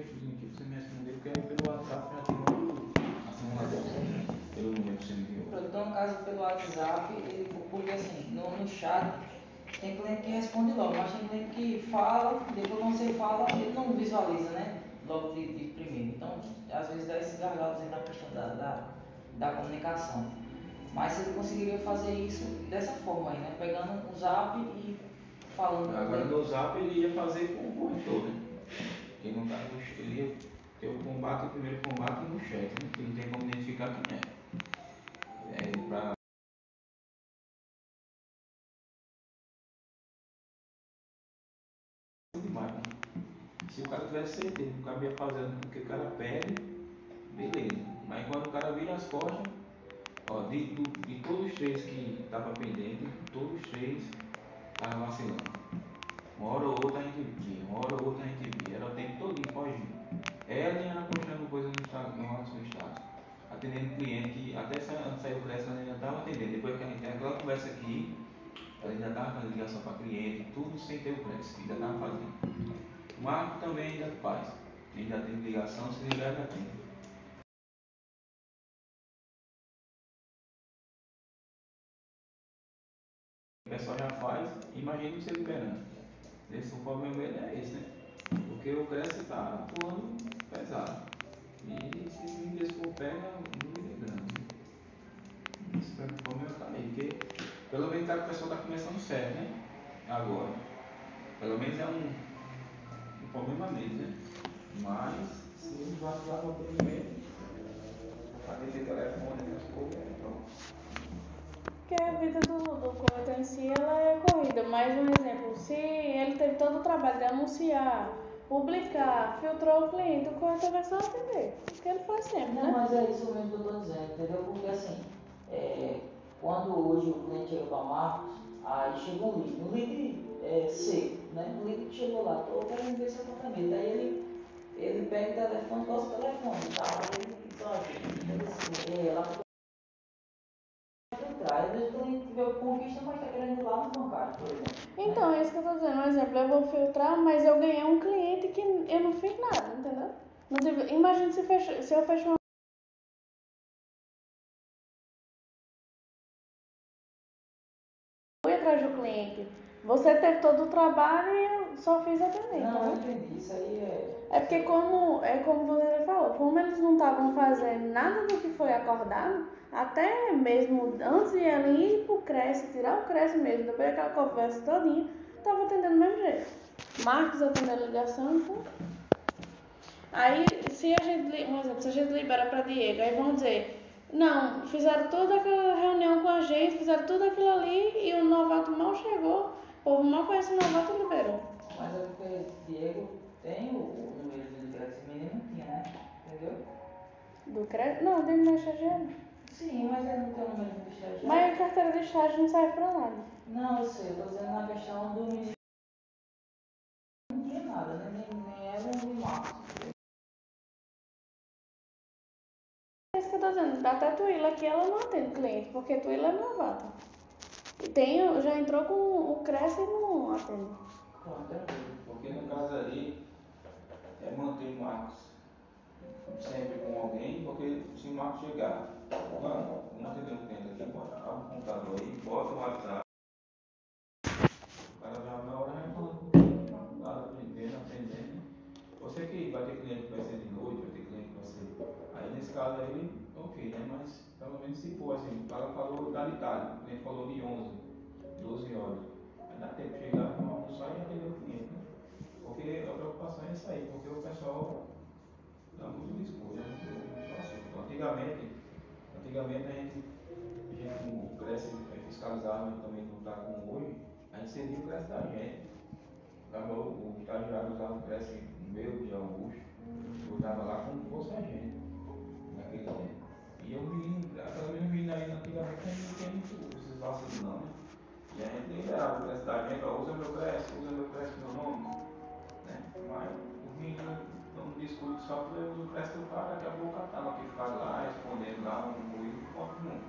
textozinho aqui pra você me responder, porque aí pelo WhatsApp já tem a simulação, pelo número que você me enviou. Então, no caso, pelo WhatsApp, ele, porque assim, no, no chat, tem cliente que responde logo, mas tem cliente que fala, depois quando você fala, ele não visualiza, né? Logo de, de primeiro. Então, às vezes dá esses gargalos aí na questão da, da, da comunicação. Mas ele conseguiria fazer isso dessa forma aí, né? Pegando o zap e falando. Agora no zap ele ia fazer com o corretor, né? Ele não tá no, ele ia ter o combate, o primeiro combate no chat, né? Que não tem como identificar quem é. É pra né? Se o cara tivesse certeza o cara ia fazendo o que o cara pede, beleza. Mas quando o cara vira as costas, ó, de, do- de todos os três que estavam pendentes, todos os três estavam vacilando. Uma hora ou outra a gente via, uma hora ou outra a gente via. Era o tempo todo fogindo. Ela ainda postando coisas no Instagram, no nosso estado. Atendendo cliente que até sa- antes de sair o preço ela ainda estava atendendo. Depois que a gente tem aquela conversa aqui, ela ainda estava fazendo ligação para cliente, tudo sem ter o preço, ainda estava fazendo. O Marco também ainda faz. Ainda tem ligação, se ligar já tem. O pessoal já faz, imagina você liberando. Esse, o problema dele é esse, né? Porque o Cresce está atuando pesado. E se o desse for pega, não é grande. Esse o problema aí, porque pelo menos tá, o pessoal está começando sério, né? Agora. Pelo menos é um, um problema mesmo, né? Mas se eles vacilar no primeiro, fazer telefone, essas coisas, é pronto. Porque a vida do, do corretor em si ela é corrida. Mais um exemplo, se ele teve todo o trabalho de anunciar, publicar, filtrou o cliente, o corretor vai só atender. O que ele faz sempre, Não, né? mas é isso mesmo que eu estou dizendo, entendeu? Porque assim, é, quando hoje o cliente chega para Marcos, aí chega um lead, um lead é, seco, né? O lead que chegou lá, estou querendo ver seu apartamento. Aí ele, ele pega o telefone, gosta do telefone, tá? Aí ele diz, olha, assim, é, ela filtrar. Às vezes o cliente vê o conquista, mas está querendo ir lá no bancário, por exemplo. Então, é isso que eu tô dizendo. Um exemplo, eu vou filtrar, mas eu ganhei um cliente que eu não fiz nada, entendeu? Não tive- Imagina se, fecha- se eu fecho uma. Fui atrás do cliente. Você teve todo o trabalho e eu só fiz atender, Não, eu entendeu? entendi. Isso aí é. É porque como, é como você falou, como eles não estavam fazendo nada do que foi acordado, até mesmo antes de ela ir pro Cresce, tirar o Cresce mesmo, depois daquela conversa todinha, tava atendendo do mesmo jeito. Marcos atendendo a ligação, então. Aí, se a gente, um exemplo, se a gente libera para Diego, aí vão dizer, não, fizeram toda aquela reunião com a gente, fizeram tudo aquilo ali e o novato mal chegou, o povo mal conhece o novato e liberou. Mas é porque Diego tem o, número de ligados, esse menino não tinha, né? Entendeu? Do crédito? Não, dele não é estagiário. Sim, mas ele não tem o número de estagiário. Mas a carteira de estágio não serve pra nada. Não, eu sei, eu tô dizendo na questão do menino. Não tinha nada, né? Nem, nem ela nem o Marcos. É isso que eu tô dizendo. Até Tuíla aqui ela não atende cliente, porque Tuíla é novata. E tem, já entrou com o Cresce e não atende. Pronto, tranquilo. Porque no caso ali, é manter o Marcos sempre com alguém, porque se o Marcos chegar, mano, vamos atender um cliente aqui, bota o computador aí, bota o WhatsApp. O cara já na hora vai falando nada aprendendo, aprendendo. Você que vai ter cliente que vai ser de noite, vai ter cliente que vai ser. Aí nesse caso aí, ok, né? Mas pelo menos se for assim, o cara falou da Itália, o cliente falou de 11, 12 horas. Aí dá tempo de chegar, almoçar e atender o cliente, né? Porque a preocupação é isso aí, porque o pessoal né? muito assunto. Antigamente, antigamente a gente, a gente como cresce, fiscalizava também não está como hoje, a gente cedia o cresce da gente. Dava o, o estagiário usava o cresce meu de Augusto, eu estava lá como se fosse a gente, naquele tempo. E eu vi, pelo menos vi aí antigamente, a gente não tinha muito esses vacilos não, né? E a gente liberava o cresce da gente, ó, usa meu cresce, usa meu cresce meu nome né? Mas os meninos escudo de software, eu empresto o cara, daqui a pouco o catálogo que faz lá, respondendo lá, um ruído, pode pouco.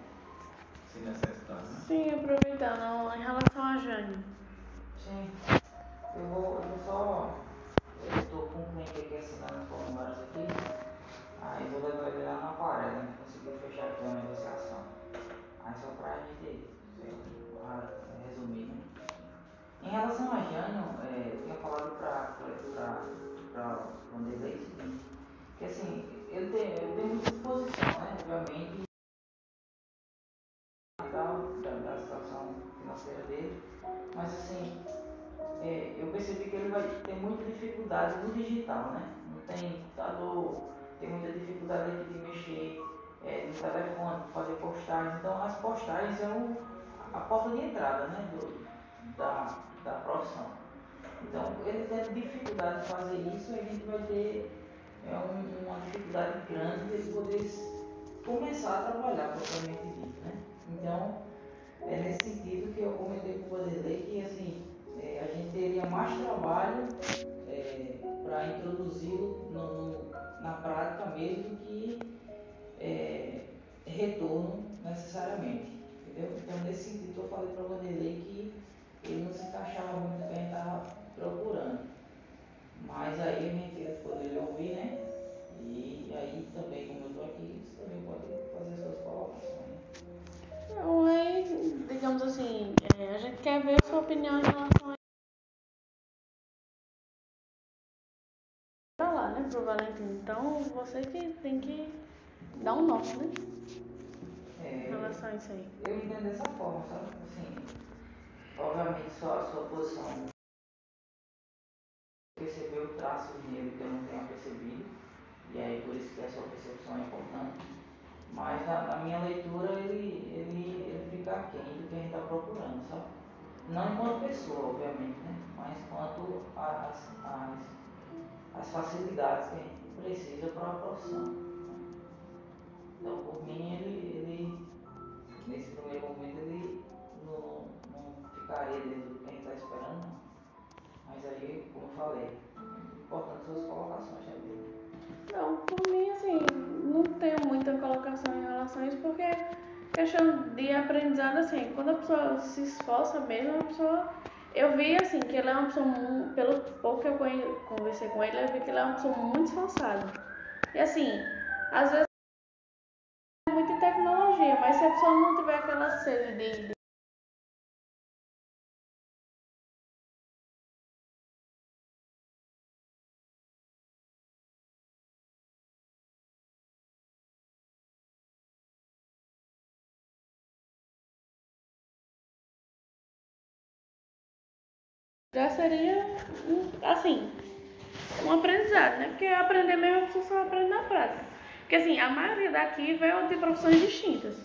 Se necessitar, né? Sim, aproveitando, em relação a Jane. Sim, eu vou, eu vou só. Eu estou com um cliente aqui assinando com formulários aqui, aí vou levar ele lá na a gente né, Conseguiu fechar aqui uma negociação. Aí só pra gente resumir, né? Em relação a Jânio, é, eu tinha falado pra coletora para Vanderlei que assim, eu tenho, eu tenho muita exposição, né, obviamente, tal, da, da situação financeira dele, mas assim, é, eu percebi que ele vai ter muita dificuldade no digital, né? Não tem computador, tem muita dificuldade aqui de mexer é, no telefone, fazer postagens. Então as postagens é a porta de entrada né, do, da, da profissão. Então ele tendo dificuldade de fazer isso, a gente vai ter é, um, uma dificuldade grande de ele poder começar a trabalhar propriamente dito. Né? Então é nesse sentido que eu comentei com o Vanderlei que assim, é, a gente teria mais trabalho é, para introduzi-lo na prática mesmo que é, retorno necessariamente. Entendeu? Então nesse sentido eu falei para o Vanderlei que ele não se encaixava muito gente estava procurando. Mas aí a gente poderia ouvir, né? E aí também, como eu estou aqui, você também pode fazer suas colocações. Né? Não, aí, digamos assim, é, a gente quer ver a sua opinião em relação a lá, né, pro Valentim. Então você que tem que dar um norte, né? É, em relação a isso aí. Eu entendo dessa forma, sabe? Assim, obviamente só a sua posição percebeu traços nele que eu não tenha percebido, e aí por isso que a sua percepção é importante. Mas na, na minha leitura ele, ele, ele fica aquém do que a gente está procurando, sabe? Não enquanto pessoa, obviamente, né? Mas quanto às, as as facilidades que a gente precisa para a profissão. Né? Então por mim ele, ele nesse primeiro momento ele não, não ficaria dentro do que a gente está esperando. Mas aí, como eu falei, importante suas colocações também. Não, por mim, assim, não tenho muita colocação em relação a isso, porque questão de aprendizado, assim, quando a pessoa se esforça mesmo, a pessoa. Eu vi, assim, que ele é uma pessoa, muito, pelo pouco que eu conversei com ele, eu vi que ele é uma pessoa muito esforçada. E, assim, às vezes muita tecnologia, mas se a pessoa não tiver aquela sede de, seria, assim, um aprendizado, né? Porque aprender mesmo a pessoa só aprende na prática. Porque, assim, a maioria daqui veio de profissões distintas.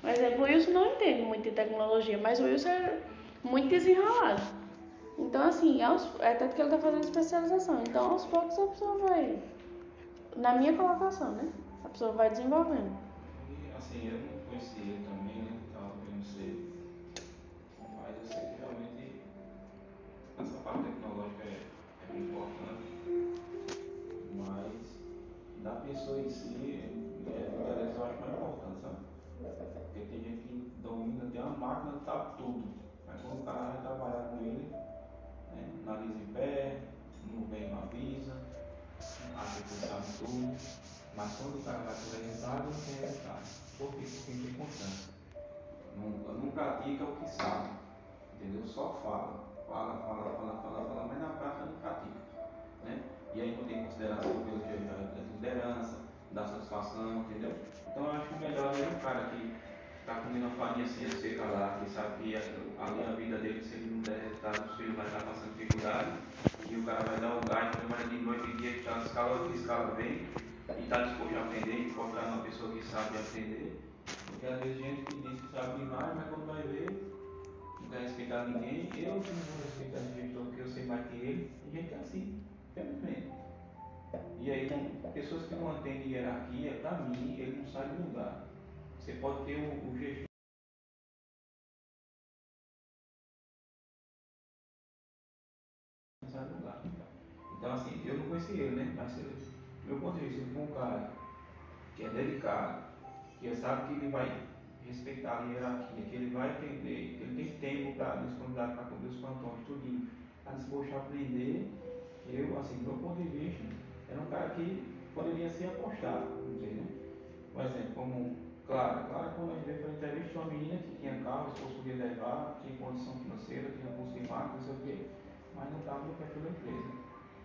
Por exemplo, o Wilson não entende muito de tecnologia, mas o Wilson é muito desenrolado. Então, assim, aos, é tanto que ele está fazendo especialização. Então, aos poucos a pessoa vai, na minha colocação, né? A pessoa vai desenvolvendo. E, assim, eu não conheci ele também, pessoa em si, é, eu acho mais importante, sabe? Porque tem gente que domina, tem uma máquina, sabe tudo. Mas quando o cara vai trabalhar com ele, né, nariz em pé, não vem, não avisa, acha que sabe tudo. Mas quando o cara vai ter resultado, não tem resultado. Por quê? Porque tem constância. Não, não pratica o que sabe. Entendeu? Só fala. Fala, fala, fala, fala, fala, mas na prática não pratica. Né? E aí quando tem consideração pelo que é liderança, dá satisfação, entendeu? Então eu acho que o melhor é um cara que está comendo a farinha assim, seca lá, que sabe que ali a vida dele, se ele não der resultado, os filhos vai estar passando dificuldade, e o cara vai dar um gás, trabalha de noite e dia, que está escala, escala bem, e está disposto a aprender, encontrar uma pessoa que sabe aprender. Porque às vezes gente que diz que sabe demais, mas quando vai ver, não quer respeitar ninguém, eu não vou respeitar ninguém porque eu sei mais que ele, tem gente é assim, infelizmente. E aí, pessoas que não atendem hierarquia, para mim, ele não sai do lugar. Você pode ter o, o lugar. Então, assim, eu não conheci ele, né? Mas, eu, meu ponto de vista, um cara que é dedicado, que sabe que ele vai respeitar a hierarquia, que ele vai atender, que ele tem tempo para disponibilidade para cobrir os plantões, tudo, está disposto a aprender. Eu, assim, do meu ponto de vista, era um cara que poderia ser apostado, entendeu? Por exemplo, como Claro, claro, quando a gente veio para a entrevista, uma menina que tinha carro, o esposo podia levar, tinha condição financeira, tinha curso de marketing, não sei o quê, mas não estava no perfil da empresa.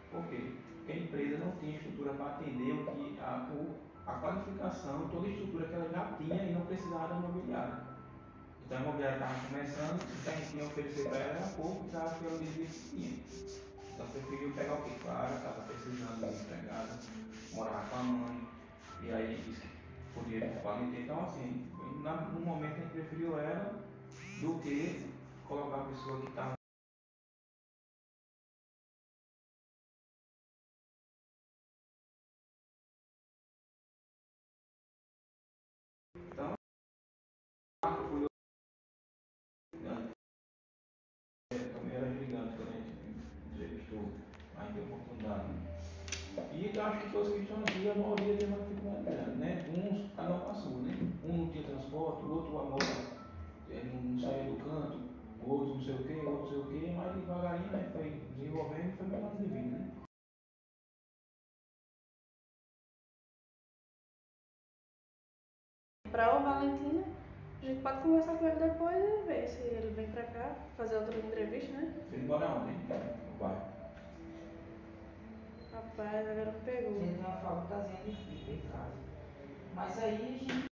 Por quê? Porque a empresa não tinha estrutura para atender o que, a, o, a qualificação, toda a estrutura que ela já tinha e não precisava da imobiliária. Então a imobiliária estava começando, o que a gente tinha oferecer para ela pouco para aquele nível que tinha. Então preferiu pegar o que? Claro, estava precisando de empregada, morava com a mãe, e aí disse que para Então, assim, no momento a gente preferiu ela do que colocar a pessoa que estava o outro amor não saía do canto, o outro não sei o que, o outro não sei o que, mas devagarinho né, foi desenvolvendo e foi melhorando de vida, né? Para o Valentina, a gente pode conversar com ele depois e ver se ele vem pra cá, fazer outra entrevista, né? Você embora ontem, vai. Rapaz, agora me pegou. Ele tem uma facultazinha de fibra em casa. Mas aí a gente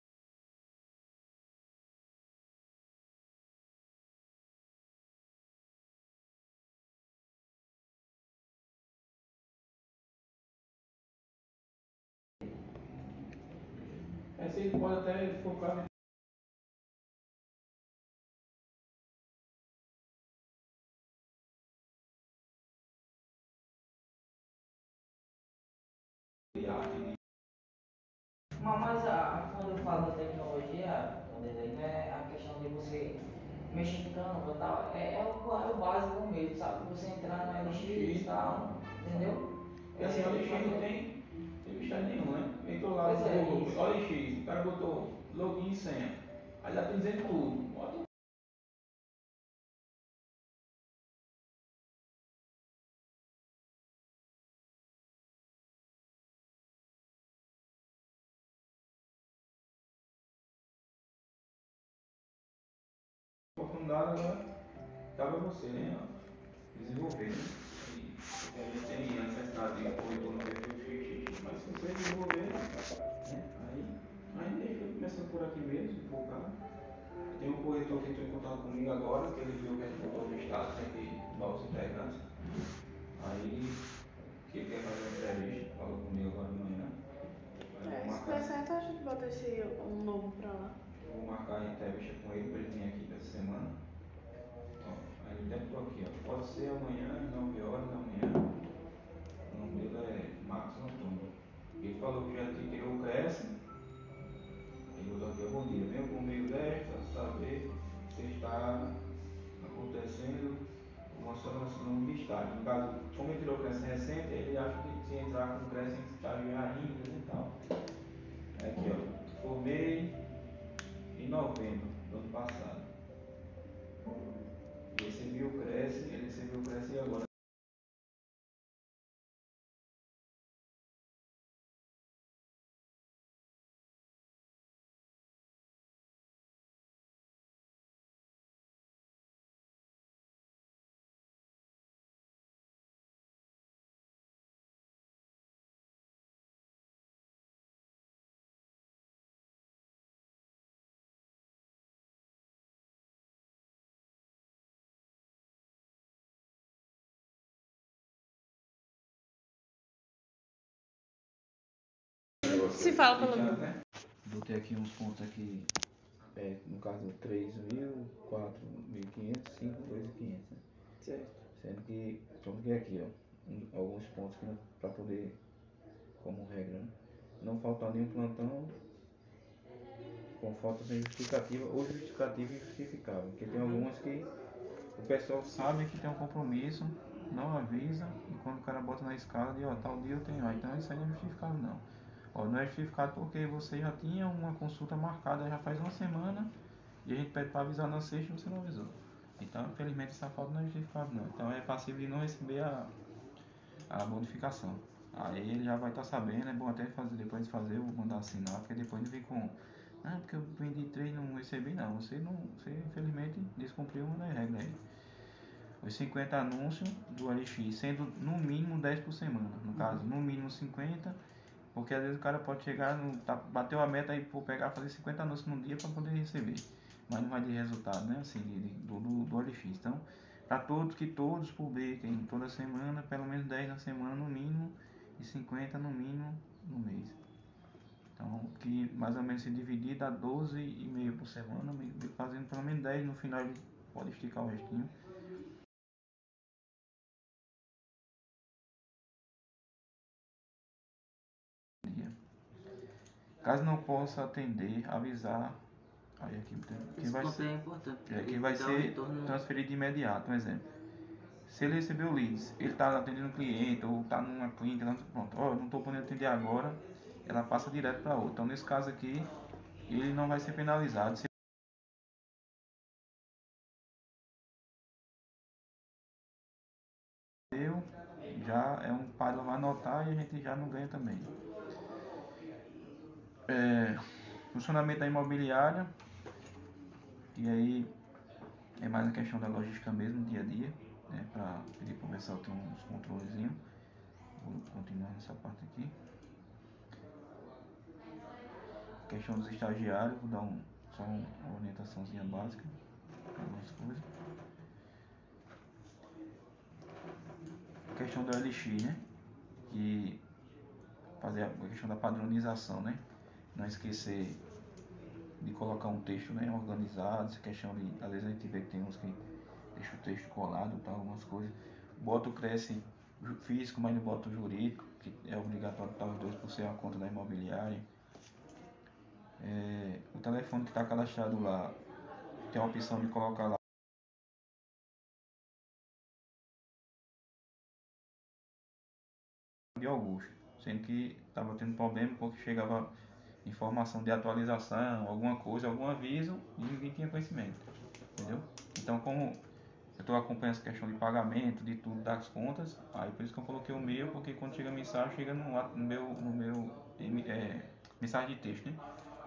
pode até focar Mas a, quando eu falo da tecnologia, não é a questão de você mexer em câmera e tal, é, é, o, é o básico mesmo, sabe? Você entrar no LX e tal, entendeu? E assim, o LX não tem, tem mistério nenhum, né? Entrou lá Pois é, no isso. Cara botou login e senha. Aí já tá dizendo tudo. Bota oportunidade agora cabe a você, né? Desenvolver, né? E a gente tem a necessidade de corretor no perfil XX, mas se você desenvolver, né? Aí, aí deixa eu começando por aqui mesmo, focar. Tem um corretor que entrou em contato comigo agora, que ele viu que a gente botou no estado sempre novos integrantes. Aí, que ele quer fazer uma entrevista, falou comigo agora de manhã. É, se der certo, a gente bota esse um novo pra lá. eu vou marcar a entrevista com ele para ele vir aqui essa semana. Ó, aí ele deve estar aqui, ó. Pode ser amanhã, às 9 horas da manhã. O nome dele é Marcos Antônio. Ele falou que já te tirou o Cresce. Botou aqui, bom dia. Venho por meio desta, saber se está acontecendo uma solução de estágio. No caso, como ele tirou o Cresce recente, ele acha que se entrar com o Cresce em estágio ainda e tal. Aqui, ó. Formei em novembro do ano passado. Recebi o Cresce, ele recebeu o Cresce agora. Se fala pelo Então, né? Botei aqui uns pontos aqui, é, no caso 3.000, 4.500, 5, 2.500, né? Certo. Sendo que, vamos ver aqui, ó, alguns pontos que para poder, como regra, né? não faltar nenhum plantão com falta sem justificativa ou justificativa injustificável, porque tem algumas que o pessoal sabe que tem um compromisso, não avisa, e quando o cara bota na escala de, ó, tal dia eu tenho, ah, então isso aí não é justificável não. Ó, não é justificado porque você já tinha uma consulta marcada já faz uma semana e a gente pede para avisar na sexta e você não avisou. Então, infelizmente, essa falta não é justificável não. Então, é passível de não receber a, a modificação. Aí ele já vai estar sabendo, é bom até fazer, depois de fazer, vou mandar assinar, porque depois ele vem com. Ah, porque eu vendi três e não recebi não. Você não. Você infelizmente descumpriu uma das regras aí. Os 50 anúncios do LX, sendo no mínimo 10 por semana. No caso, no mínimo 50, porque às vezes o cara pode chegar, no, tá, bateu a meta e for pegar fazer 50 anúncios num dia para poder receber. Mas não vai ter resultado, né? Assim, de, de- do, do. Então, para todos que todos publiquem toda semana, pelo menos 10 na semana no mínimo e 50 no mínimo no mês. Então, que mais ou menos se dividir dá 12 e meio por semana, fazendo pelo menos 10 no final pode esticar o restinho. Caso não possa atender, avisar Aí aqui que Esse vai ser, é importante. é, que vai Dá um ser transferido de imediato. Um exemplo. Se ele recebeu leads, ele está atendendo um cliente ou está numa clínica, tá- pronto, ó, não estou podendo atender agora, ela passa direto para outra. Então nesse caso aqui, ele não vai ser penalizado. Se já é um pai vai anotar e a gente já não ganha também. É, funcionamento da imobiliária, e aí é mais a questão da logística mesmo, dia a dia, né, para pedir para o pessoal ter uns controlezinhos. Vou continuar nessa parte aqui. Questão dos estagiários, vou dar um, só uma orientaçãozinha básica, algumas coisas. questão do LX, né? Que fazer a questão da padronização, né? Não esquecer de colocar um texto né, organizado, essa questão de, às vezes a gente vê que tem uns que deixa o texto colado, tal, algumas coisas. Bota o cresce físico, mas não bota o jurídico, que é obrigatório estar os dois por ser uma conta da imobiliária. É, o telefone que está cadastrado lá tem a opção de colocar lá de Augusto, sendo que estava tendo problema porque chegava informação de atualização, alguma coisa, algum aviso e ninguém tinha conhecimento, entendeu? Então, como eu estou acompanhando essa questão de pagamento, de tudo, das contas, aí por isso que eu coloquei o meu, porque quando chega a mensagem, chega no, no meu, no meu é, mensagem de texto, né?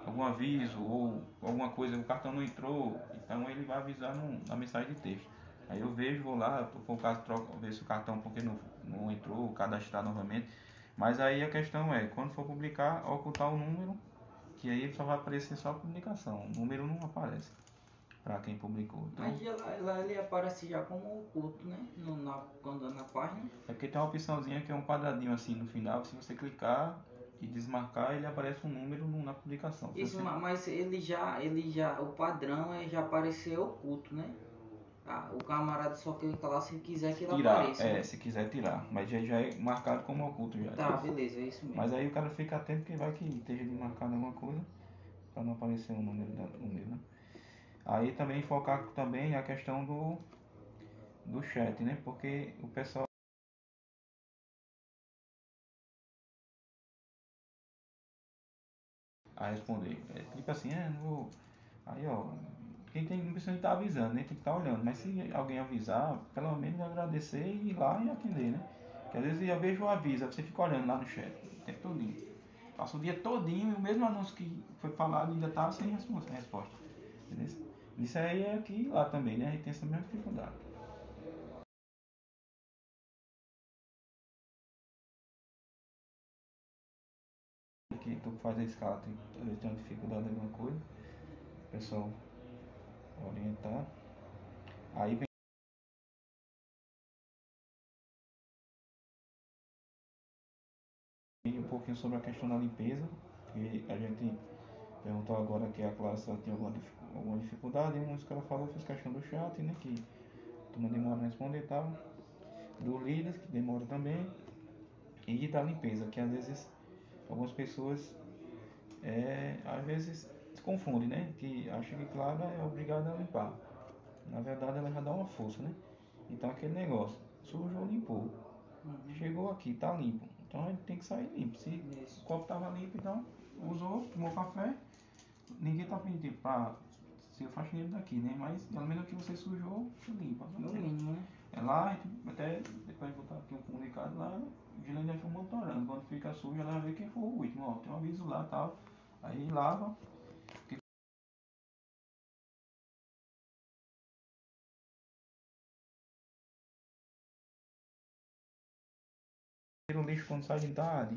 Algum aviso ou alguma coisa, o cartão não entrou, então ele vai avisar no, na mensagem de texto. Aí eu vejo, vou lá, o caso, troco, ver se o cartão porque não, não entrou, cadastrar novamente. Mas aí a questão é, quando for publicar, ocultar o número, que aí só vai aparecer só a publicação. O número não aparece para quem publicou. Então, Mas lá, lá ele aparece já como oculto, né? No, na, quando na página. é porque tem uma opçãozinha que é um quadradinho assim no final, se você clicar e desmarcar, ele aparece um número na publicação. Isso, você- ma- mas ele já, ele já, o padrão é já aparecer oculto, né? Ah, o camarada só clica lá se quiser que ele tirar, apareça. é, né? se quiser tirar, mas já, já é marcado como oculto já. Tá, beleza, é isso mesmo. Mas aí o cara fica atento que vai que esteja desmarcado alguma coisa para não aparecer o número da, no meu, né? Aí também focar também a questão do do chat, né? Porque o pessoal a responder. É, tipo assim, é, não vou. Aí ó, quem tem não precisa estar avisando, né? Tem que estar olhando. Mas se alguém avisar, pelo menos agradecer e ir lá e atender, né? Porque às vezes eu vejo o aviso, você fica olhando lá no chat o tempo todinho. Passa o dia todinho e o mesmo anúncio que foi falado ainda tá sem resposta. entendeu? Isso aí é aqui e lá também, né? Gente tem essa mesma dificuldade. Que tu faz a escala, tem, uma dificuldade em alguma coisa. Pessoal orientar. Aí vem um pouquinho sobre a questão da limpeza, que a gente perguntou agora que a classe tinha alguma, alguma dificuldade, e uma que ela falou fez questão do chat, né? Que a turma demora a responder e tal. Do líder, que demora também. E da limpeza, que às vezes algumas pessoas é, às vezes se confundem, né? Que acha que Clara é obrigada a limpar. Na verdade ela já dá uma força, né? Então aquele negócio, sujou, limpou. Uhum. Chegou aqui, tá limpo. Então ele tem que sair limpo. Se Isso. o copo tava limpo, então usou, tomou café. Ninguém tá pedindo pra ser faxineiro daqui, né? Mas pelo menos o que você sujou, limpa. No mínimo, né? É lá, a gente até depois de botar aqui um comunicado lá, o Gilene foi monitorando. Quando fica sujo, ela vê quem foi o último. Ó, tem um aviso lá e tal. Aí lava. Lixo quando sai de tarde.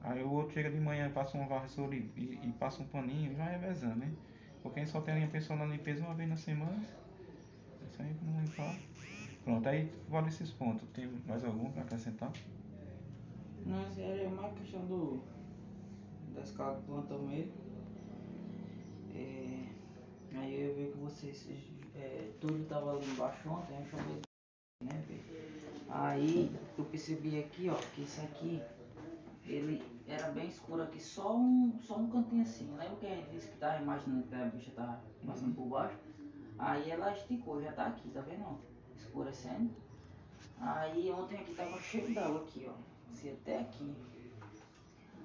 Aí o outro chega de manhã, passa uma vassoura e, e- e passa um paninho e vai revezando, né? Porque só tem a pessoa na limpeza uma vez na semana. Isso aí não limpar. Pronto, aí vale esses pontos. Tem mais algum para acrescentar? Não, era mais questão do da escala do mesmo. É, aí eu vi que vocês, é, tudo estava ali embaixo ontem, eu chamei né, Aí eu percebi aqui, ó, que isso aqui, ele era bem escuro aqui, só um, só um cantinho assim. Lembra que a gente disse que tava imaginando que a bicha tava passando por baixo? Aí ela esticou, já tá aqui, tá vendo? Escurecendo. Aí ontem aqui tava cheio d'água aqui, ó. Se até aqui.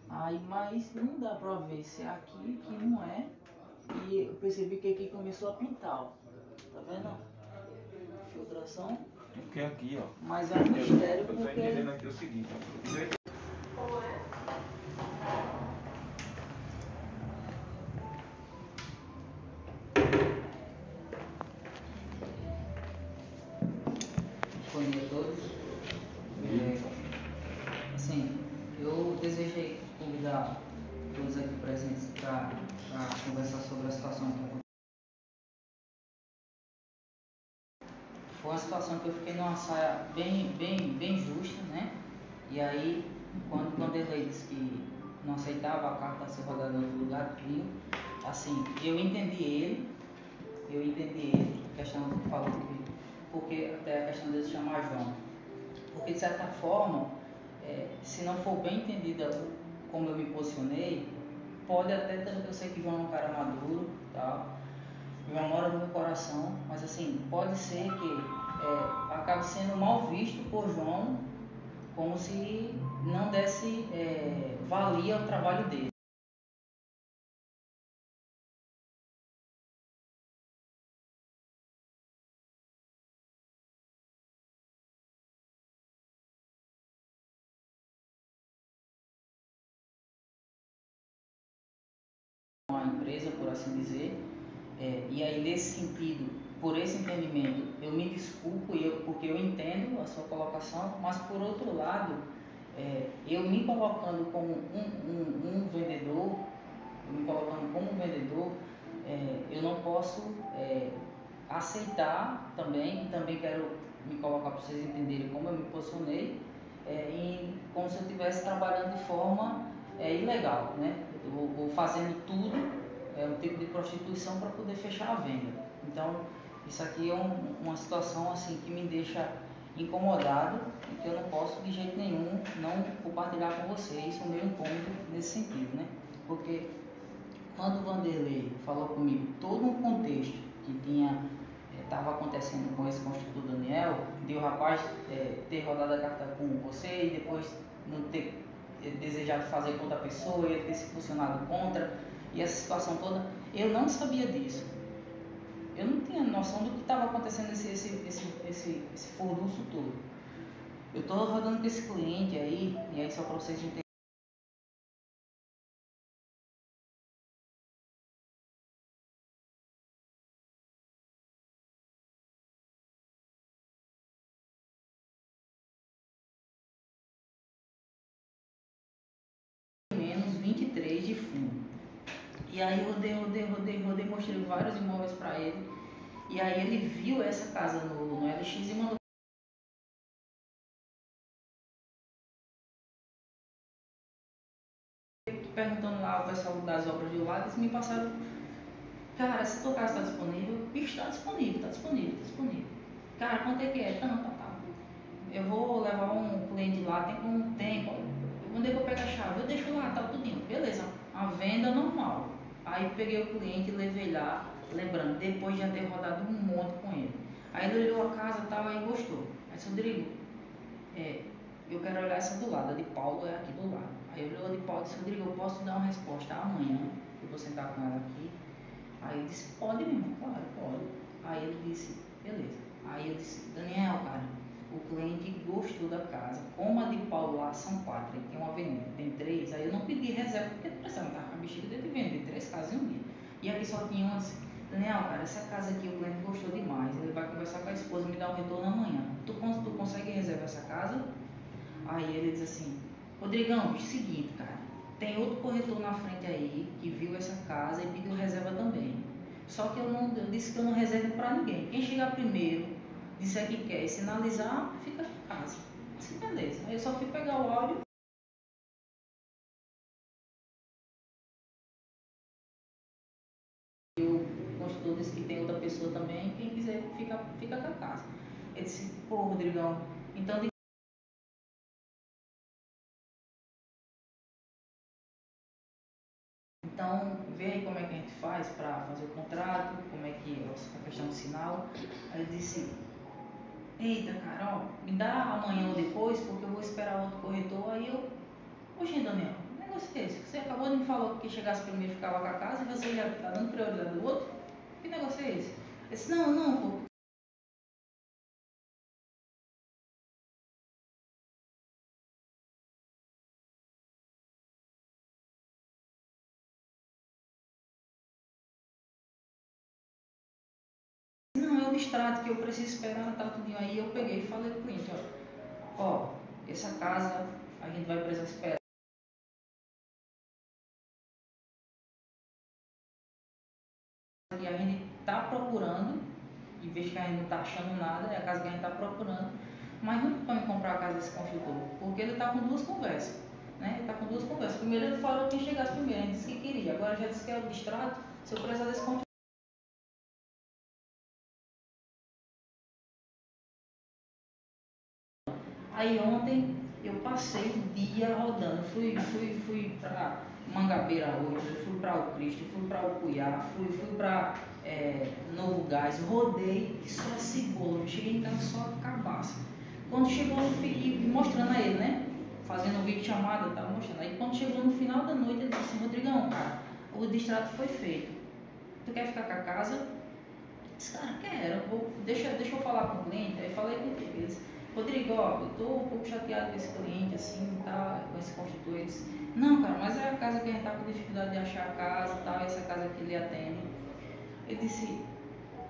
Aí, mas não dá pra ver se é aqui que não é. E eu percebi que aqui começou a pintar, ó. Tá vendo? Filtração. Porque aqui, ó. Mas é um mistério Eu porque. entendendo aqui o seguinte, situação que eu fiquei numa saia bem, bem, bem justa, né? E aí, quando, ele disse que não aceitava a carta ser rodada em outro lugar, viu? Assim, eu entendi ele, eu entendi ele, a questão que falou que, porque até a questão dele chamar João. Porque de certa forma, é, se não for bem entendida o- como eu me posicionei, pode até ter, eu sei que João é um cara maduro, tal, João mora no meu coração, mas assim, pode ser que é, acabe sendo mal visto por João, como se não desse é, valia ao trabalho dele. uma empresa, por assim dizer. É, e aí, nesse sentido, por esse entendimento, eu me desculpo eu, porque eu entendo a sua colocação, mas por outro lado, é, eu me colocando como um, um, um vendedor, eu me colocando como vendedor, é, eu não posso é, aceitar também, também quero me colocar para vocês entenderem como eu me posicionei, é, em, como se eu estivesse trabalhando de forma é, ilegal, né? ou, ou fazendo tudo, é um tipo de prostituição para poder fechar a venda. Então, isso aqui é um- uma situação assim que me deixa incomodado e que eu não posso de jeito nenhum não compartilhar com vocês o meu incômodo nesse sentido, né? Porque quando o Vanderlei falou comigo todo um contexto que tinha estava acontecendo com esse construtor Daniel, de o rapaz eh, ter rodado a carta com você e depois não ter eh, desejado fazer com outra pessoa e ele ter se posicionado contra, e essa situação toda, eu não sabia disso. Eu não tinha noção do que estava acontecendo esse, esse, esse, esse, esse furdunço todo. Eu estou rodando com esse cliente aí, e aí só para vocês entenderem. E aí rodei, rodei, rodei, rodei, mostrei vários imóveis para ele. E aí ele viu essa casa no, no LX e mandou. Perguntando lá o pessoal das obras de lá, eles me passaram. Cara, se tua casa está disponível, bicho, está disponível, está disponível, está disponível. Cara, quanto é que é? Tanto, tá, tá. Eu vou levar um cliente lá, tem um tempo. Onde é que eu pego a chave? Eu deixo lá, tá tudinho. Beleza. A venda normal. Aí peguei o cliente levei lá, lembrando, depois de já ter rodado um monte com ele. Aí ele olhou a casa e tal, aí gostou. Aí disse, Rodrigo, é, eu quero olhar essa do lado, a de Paulo é aqui do lado. Aí olhou a de Paulo e disse, Rodrigo, eu posso dar uma resposta amanhã, eu vou sentar com ela aqui. Aí ele disse, pode mesmo, claro, pode. Aí ele disse, beleza. Aí eu disse, Daniel, cara, o cliente gostou da casa. Como a de Paulo lá são ele tem uma avenida, tem três, aí eu não pedi reserva porque não precisava estar com a bexiga de vender três casas em um dia. E aqui só tinha uma assim, Daniel, cara, essa casa aqui o cliente gostou demais, ele vai conversar com a esposa me dar um retorno amanhã. Tu, tu consegue reservar essa casa? Aí ele diz assim, Rodrigão, é seguinte, cara, tem outro corretor na frente aí que viu essa casa e pediu reserva também. Só que eu não eu disse que eu não reservo para ninguém. Quem chegar primeiro disser que quer e sinalizar, fica em casa. Assim, beleza. Aí eu só fui pegar o áudio. E o construtor disse que tem outra pessoa também, quem quiser fica, fica com a casa. Ele disse, pô, Rodrigão, então de Então, vê aí como é que a gente faz para fazer o contrato, como é que é a questão do sinal. Aí ele disse, eita, Carol, me dá amanhã ou depois, porque eu vou esperar outro corretor. Aí eu, oxe, Daniel, negócio é esse? Você acabou de me falar que chegasse primeiro ficava com a casa e você já está dando prioridade do outro? Que negócio é esse? Eu disse, não, não, pô, que eu preciso esperar, tá tudo aí. Eu peguei e falei com o ó, ó, essa casa a gente vai precisar esperar. E a gente está procurando, em vez que a gente não está achando nada, é a casa que a gente está procurando, mas não pode comprar a casa desse construtor, porque ele está com duas conversas. Né? Ele está com duas conversas. Primeiro ele falou que chegasse primeiro, ele disse que queria, agora já disse que é o distrato, se eu precisar desse. Aí ontem eu passei o dia rodando, fui, fui, fui para Mangabeira hoje, fui para o Cristo, fui para o Cuiá, fui, fui para é, Novo Gás, rodei só cebola, cheguei casa só cabaça. Quando chegou no fim, mostrando a ele, né? Fazendo um vídeo chamada, tava mostrando. Aí quando chegou no final da noite, ele disse Rodrigão, cara, o distrato foi feito. Tu quer ficar com a casa? Esse cara, quero, vou, deixa, deixa eu falar com o cliente. Aí falei com ele. Rodrigo, ó, eu tô um pouco chateado com esse cliente, assim, tá, com esse disse, não, cara, mas é a casa que a gente tá com dificuldade de achar a casa e tal, essa casa que ele atende. Ele disse,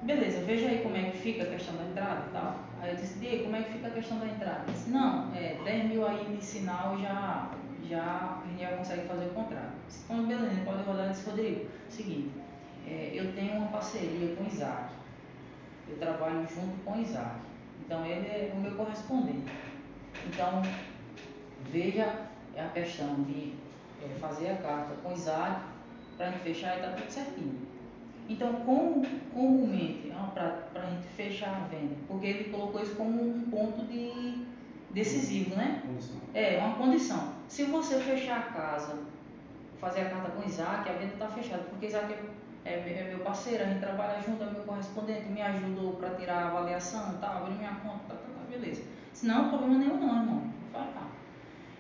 beleza, veja aí como é que fica a questão da entrada e tal. Aí eu disse, Diego, como é que fica a questão da entrada? Ele disse, não, é, 10 mil aí de sinal já, já, a gente consegue fazer o contrato. Eu disse, então, beleza, pode rodar. Ele disse, Rodrigo, seguinte, é, eu tenho uma parceria com o Isaac. Eu trabalho junto com o Isaac. Então ele é o meu correspondente. Então, veja a questão de é, fazer a carta com Isaac para a gente fechar e está tudo certinho. Então, como comumente, para a gente fechar a venda, porque ele colocou isso como um ponto de decisivo, né? É, uma condição. Se você fechar a casa, fazer a carta com Isaac, a venda está fechada, porque Isaac é é, é meu parceiro, a gente trabalha junto, é meu correspondente, me ajudou para tirar a avaliação, tá, abrir minha conta, tá, tá, tá, beleza. Se não, problema nenhum não, irmão. Vai lá.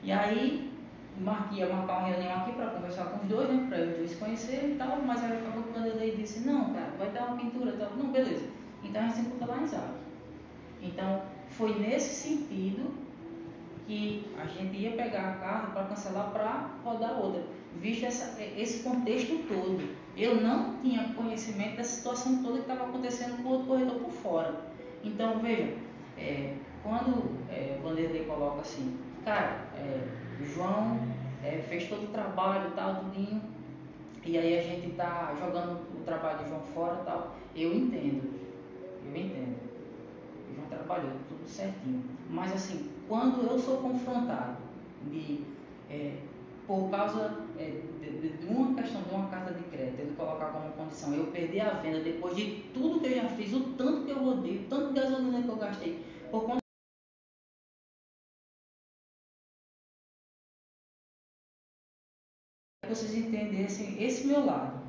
E aí, marquei, ia marcar uma reunião aqui para conversar com os dois, né, para os dois conhecerem e tal, mas aí acabou quando ele disse, não, cara, vai dar uma pintura e tal. Não, beleza. Então a gente se encontra lá em Isaac. Então, foi nesse sentido que a gente ia pegar a carta para cancelar para rodar outra, visto essa, esse contexto todo. Eu não tinha conhecimento da situação toda que estava acontecendo com o outro corredor por fora. Então, veja, é, quando é, o Vanderlei coloca assim, cara, é, João é, fez todo o trabalho, tal, tudinho, e aí a gente está jogando o trabalho de João fora tal, eu entendo, eu entendo. O João trabalhou tudo certinho. Mas assim, quando eu sou confrontado de é, por causa é, de, de, uma questão de uma carta de crédito, ele colocar como condição eu perder a venda depois de tudo que eu já fiz, o tanto que eu rodei, o tanto de gasolina que eu gastei, por conta vocês entendessem esse meu lado.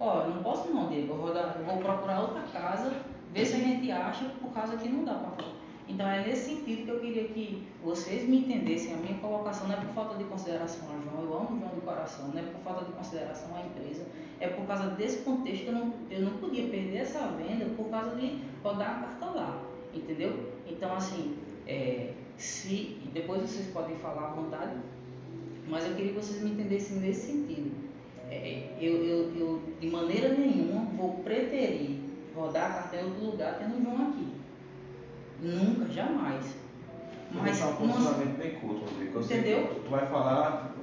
Ó, eu não posso não, Diego, eu vou, dar, vou procurar outra casa, ver se a gente acha, por causa que não dá para. Então é nesse sentido que eu queria que vocês me entendessem. A minha colocação não é por falta de consideração a João, eu amo João de coração, não é por falta de consideração à empresa, é por causa desse contexto que eu não, eu não podia perder essa venda por causa de rodar a carta lá, entendeu? Então assim, é, se depois vocês podem falar à vontade, mas eu queria que vocês me entendessem nesse sentido. É, eu, eu, eu de maneira nenhuma vou preterir rodar a carta em outro lugar tendo João aqui. Nunca, jamais. Mas um posicionamento bem curto, Rodrigo. Entendeu? Tu, vai falar,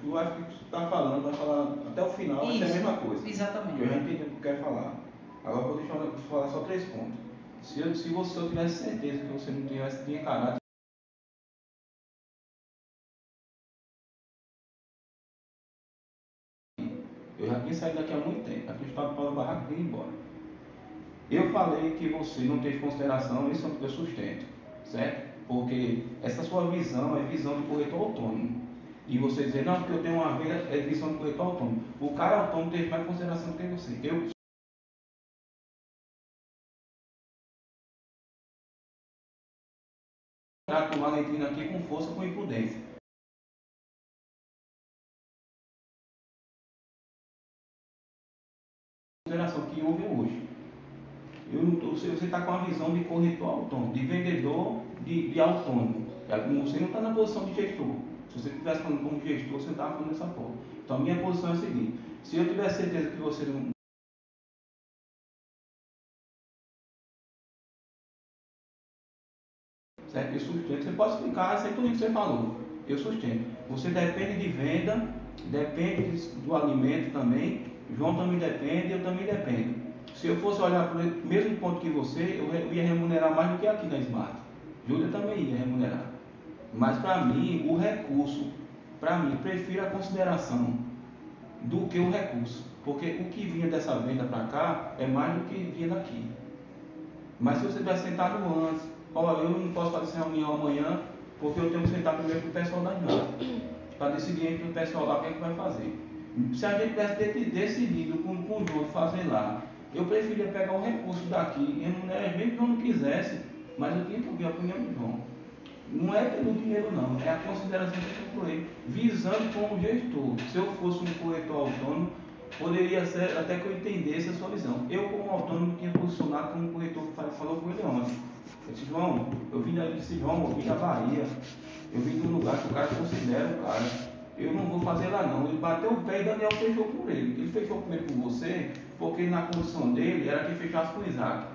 tu vai que tu tá falando, vai falar até o final, Isso, vai ser a mesma coisa. Exatamente. Eu já entendi o que tu quer falar. Agora vou deixar eu falar só três pontos. Se, eu, se você eu tivesse certeza que você não tivesse, tinha caráter, eu já tinha saído daqui há muito tempo, aqui estava para o barraco e ir embora. Eu falei que você não teve consideração, isso é o que sustento, certo? Porque essa sua visão é visão de corretor autônomo. E você dizer, não, porque eu tenho uma venda, é visão de corretor autônomo. O cara autônomo teve mais consideração do que você. Eu trato o Valentino aqui com força, com imprudência. Consideração que houve hoje. Eu não você está com a visão de corretor autônomo, de vendedor de, de autônomo. Você não está na posição de gestor. Se você estivesse falando como gestor, você estava falando dessa forma. Então, a minha posição é a seguinte: se eu tivesse certeza que você não. Certo? Eu sustento. Você pode explicar, sei tudo que você falou. Eu sustento. Você depende de venda, depende do alimento também. João também depende, eu também dependo. Se eu fosse olhar para o mesmo ponto que você, eu ia remunerar mais do que aqui na Smart. Júlia também ia remunerar. Mas para mim, o recurso, para mim, prefiro a consideração do que o recurso. Porque o que vinha dessa venda para cá é mais do que vinha daqui. Mas se você tivesse sentado antes, olha, eu não posso fazer essa reunião amanhã, porque eu tenho que sentar primeiro com o pessoal da Smart. Para decidir entre o pessoal lá o que, é que vai fazer. Se a gente tivesse decidido com, o Júlio fazer lá, eu preferia pegar o recurso daqui remunerar mesmo que eu não quisesse, mas eu tinha que ouvir a opinião do João. Não é pelo dinheiro não, é a consideração que eu falei. Visando como gestor. Se eu fosse um corretor autônomo, poderia ser até que eu entendesse a sua visão. Eu como autônomo tinha posicionado como corretor que falou com ele ontem. Eu disse, João, eu vim da, disse, João, eu vim da Bahia, eu vim de um lugar que o cara considera o cara. Eu não vou fazer lá não. Ele bateu o pé e Daniel fechou por ele. Ele fechou primeiro com você, porque na condição dele era que fechasse com Isaac.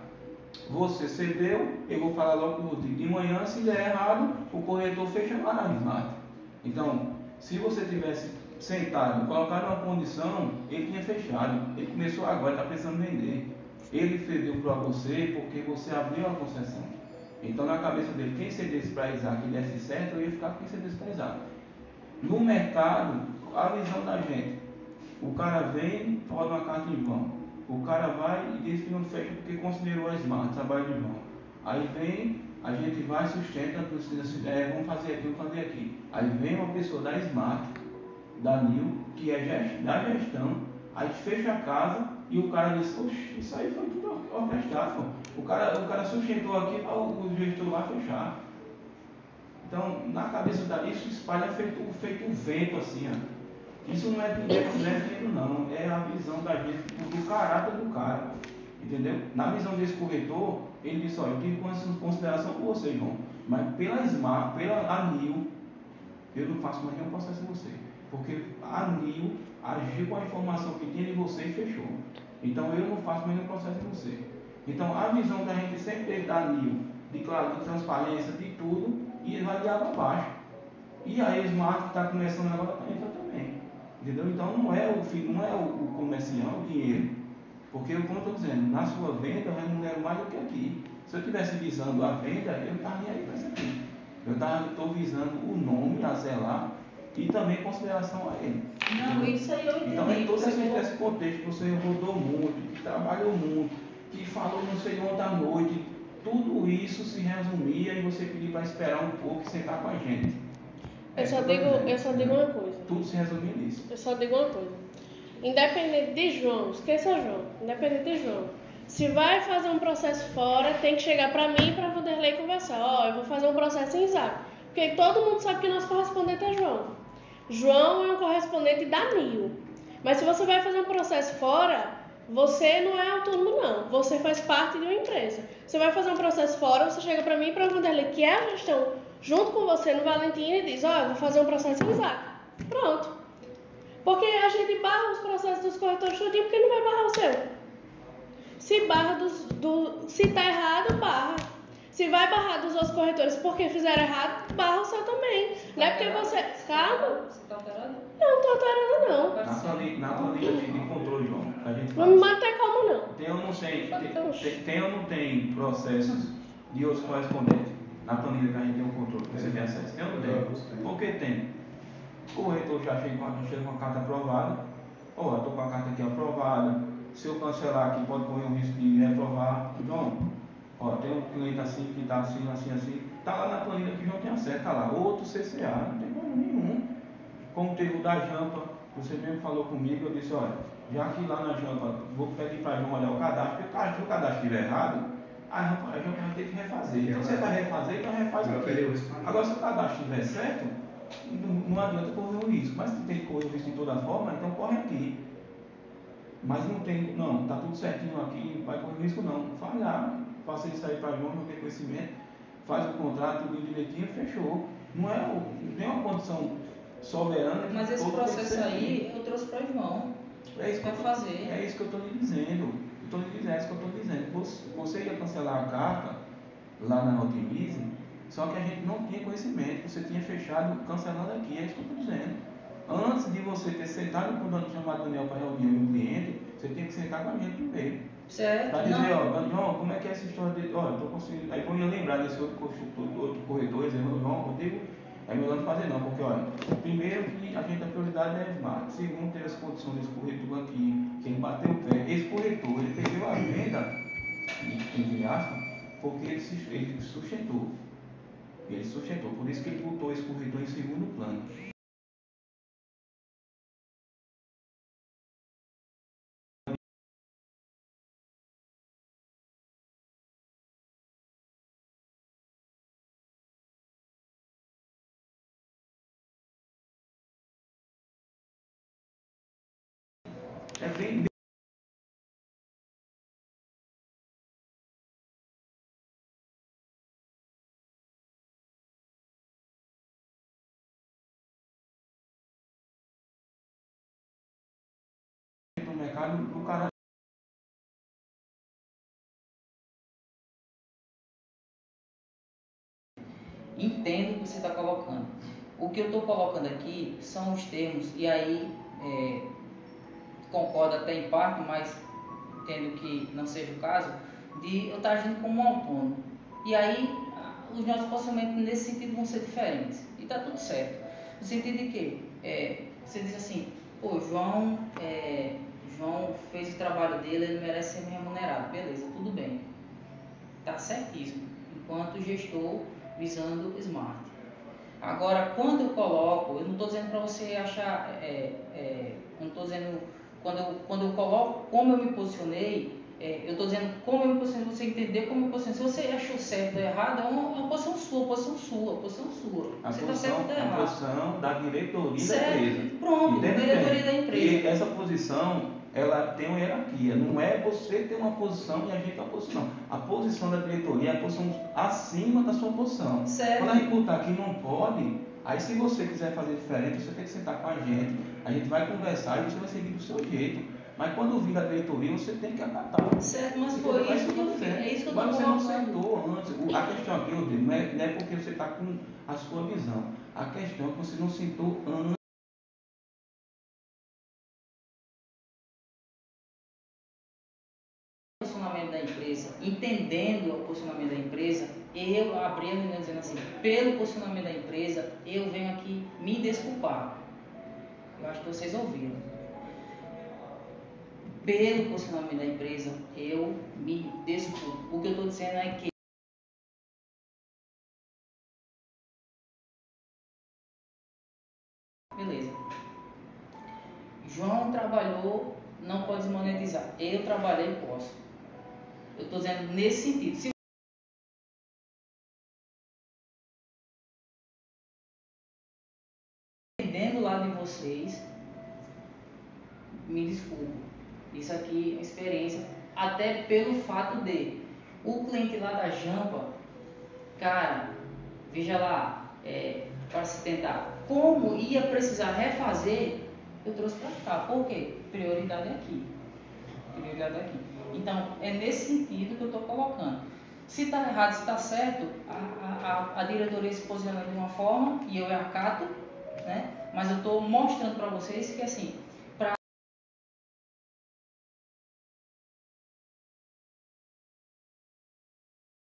Você cedeu, eu vou falar logo com o Rodrigo. De manhã, se der errado, o corretor fecha na Smart. Então, se você tivesse sentado, colocado uma condição, ele tinha fechado. Ele começou agora, está pensando em vender. Ele cedeu para você porque você abriu a concessão. Então, na cabeça dele, quem cedesse para Isaac e desse certo, eu ia ficar com quem cedesse para Isaac. No mercado, a visão da gente. O cara vem, roda uma carta em vão. O cara vai e diz que não fecha porque considerou a Smart, trabalho de mão. Aí vem, a gente vai, sustenta, assim, é, vamos fazer aqui, vamos fazer aqui. Aí vem uma pessoa da Smart, da Nil, que é da gestão, aí fecha a casa e o cara diz, oxe, isso aí foi tudo orquestrado. O cara, o cara sustentou aqui para o gestor lá fechar. Então, na cabeça da isso espalha feito, feito um vento assim, ó. Isso não é dinheiro, não é dinheiro não, é a visão da gente, do caráter do cara. Entendeu? Na visão desse corretor, ele disse, olha, eu tive consideração por você, João, mas pela SMAR, pela ANIL, eu não faço mais nenhum processo em você. Porque a ANIL agiu com a informação que tinha de você e fechou. Então eu não faço mais nenhum processo em você. Então a visão da gente sempre teve da ANIL, de, claro, de transparência, de tudo, e ele vai de água abaixo. E a Smart está começando agora, entra também. Entendeu? Então não é o, não é o, o comercial, o dinheiro. Porque, como eu estou dizendo, na sua venda eu remunero mais do que aqui. Se eu estivesse visando a venda, eu não nem aí para isso aqui. Eu estou visando o nome a zelar e também consideração a ele. Não, entendeu? isso aí eu entendi. Então, em todo esse, esse contexto, que você rodou muito, que trabalhou muito, que falou não sei onde à noite, tudo isso se resumia e você pedir para esperar um pouco e sentar com a gente. Eu só, digo, eu só digo uma coisa. Tudo se resume nisso. Eu só digo uma coisa. Independente de João, esqueça João, independente de João. Se vai fazer um processo fora, tem que chegar para mim e para Vanderlei conversar. Ó, oh, eu vou fazer um processo em Isaac. Porque todo mundo sabe que nosso correspondente é João. João é um correspondente da NIO. Mas se você vai fazer um processo fora, você não é autônomo, não. Você faz parte de uma empresa. Você vai fazer um processo fora, você chega para mim e para Vanderlei, que é a gestão junto com você no Valentim e diz: Ó, oh, eu vou fazer um processo em Isaac. Pronto. Porque a gente barra os processos dos corretores tudinho, porque não vai barrar o seu. Se barra dos, do, se tá errado, barra. Se vai barrar dos outros corretores porque fizeram errado, barra o seu também. Você não é porque você. Calma. Você tá alterando? Não, não tô alterando não. Na planilha, na planilha de controle, João. Não me mata como não. tem ou não tem, tem, Oxe. tem, tem ou não tem processos de outros correspondentes na planilha que a gente tem o controle, que você tem acesso? Tem ou não tem? Por que tem? O corretor já chega com a, chega com a carta aprovada, ó, eu estou com a carta aqui aprovada, se eu cancelar aqui pode correr o risco de reprovar. João, ó, tem um cliente assim que está assim, assim, assim, está lá na planilha que o João tem acesso, está lá, outro CCA, não tem problema nenhum. Como teve o da Jampa, você mesmo falou comigo, eu disse, olha, já que lá na Jampa, vou pedir para João olhar o cadastro, porque caso o cadastro estiver errado, a Jampa, a Jampa vai ter que refazer. Então você vai refazer, então refaz aqui. Agora se o cadastro estiver certo, não, adianta correr o risco. Mas se tem que correr o risco de toda forma, então corre aqui. Mas não tem, não, está tudo certinho aqui, não vai correr risco não. Falhar, faça isso aí para João, não tem conhecimento, faz o contrato, tudo direitinho, fechou. Não é o- não tem uma condição soberana Mas esse processo aí eu trouxe para o João. é isso que eu fazer. É isso que eu estou lhe dizendo. Eu tô lhe dizendo, é isso que eu estou dizendo. Você, você ia cancelar a carta lá na Otimize, só que a gente não tinha conhecimento. Você tinha fechado, cancelando aqui. É isso que eu estou dizendo. Antes de você ter sentado com o dono chamado Daniel para reunião e o cliente, você tinha que sentar com a gente primeiro. Certo? Para dizer, Não. ó, João, como é que é essa história de. Ó, eu tô conseguindo. Aí eu ia lembrar desse outro, construtor, outro corretor, dizendo, João, Rodrigo, é melhor não fazer não, porque olha, primeiro que a gente a prioridade é smart. Segundo, teve essa condição desse corretor aqui, que ele bateu o pé. Esse corretor, ele perdeu a venda, entre aspas, porque ele, se, ele sustentou. Ele sustentou. Por isso que ele botou esse corretor em segundo plano. No mercado do cara. Entendo o que você está colocando. O que eu estou colocando aqui são os termos, e aí é, concordo até em parte, mas entendo que não seja o caso, de eu estar agindo como um autônomo. E aí os nossos posicionamentos nesse sentido vão ser diferentes. E está tudo certo. No sentido de que é, você diz assim, pô, João, é, João fez o trabalho dele, ele merece ser remunerado. Beleza, tudo bem. Está certíssimo. Enquanto gestor visando smart. Agora, quando eu coloco, eu não estou dizendo para você achar, é, é, não estou dizendo, quando eu, quando eu coloco como eu me posicionei, é, eu estou dizendo como eu me posicionei, você entender como eu me posicionei. Se você achou certo ou errado, é uma, uma posição sua, posição sua, posição sua. A você está certo ou está a errado. posição da diretoria da Certo, empresa. pronto, diretoria da empresa. E essa posição, ela tem uma hierarquia. Não é você ter uma posição e a gente uma posição. A posição da diretoria é a posição acima da sua posição. Certo. Quando a gente botar aqui não pode, aí se você quiser fazer diferente, você tem que sentar com a gente. A gente vai conversar e você vai seguir do seu jeito. Mas quando vir a diretoria, você tem que acatar. Certo, mas foi isso que eu fiz. É isso que eu Mas você não sentou antes. A questão aqui, Rodrigo, não é, não é porque você está com a sua visão. A questão é que você não sentou antes. Empresa, entendendo o posicionamento da empresa, eu abri a reunião dizendo assim, pelo posicionamento da empresa, eu venho aqui me desculpar. Eu acho que vocês ouviram. Pelo posicionamento da empresa, eu me desculpo. O que eu estou dizendo é que Beleza. João trabalhou, não pode desmonetizar. Eu trabalhei, posso. Eu estou dizendo nesse sentido. Se entendendo o lado de vocês, me desculpo. Isso aqui é uma experiência, até pelo fato de o cliente lá da Jampa, cara, veja lá, é, para se tentar, como ia precisar refazer, eu trouxe para cá. Por quê? Prioridade aqui. Prioridade aqui. Então, é nesse sentido que eu estou colocando. Se está errado, se está certo, a, a, a, diretoria se posiciona de uma forma e eu acato, né? mas eu estou mostrando para vocês que, assim, para.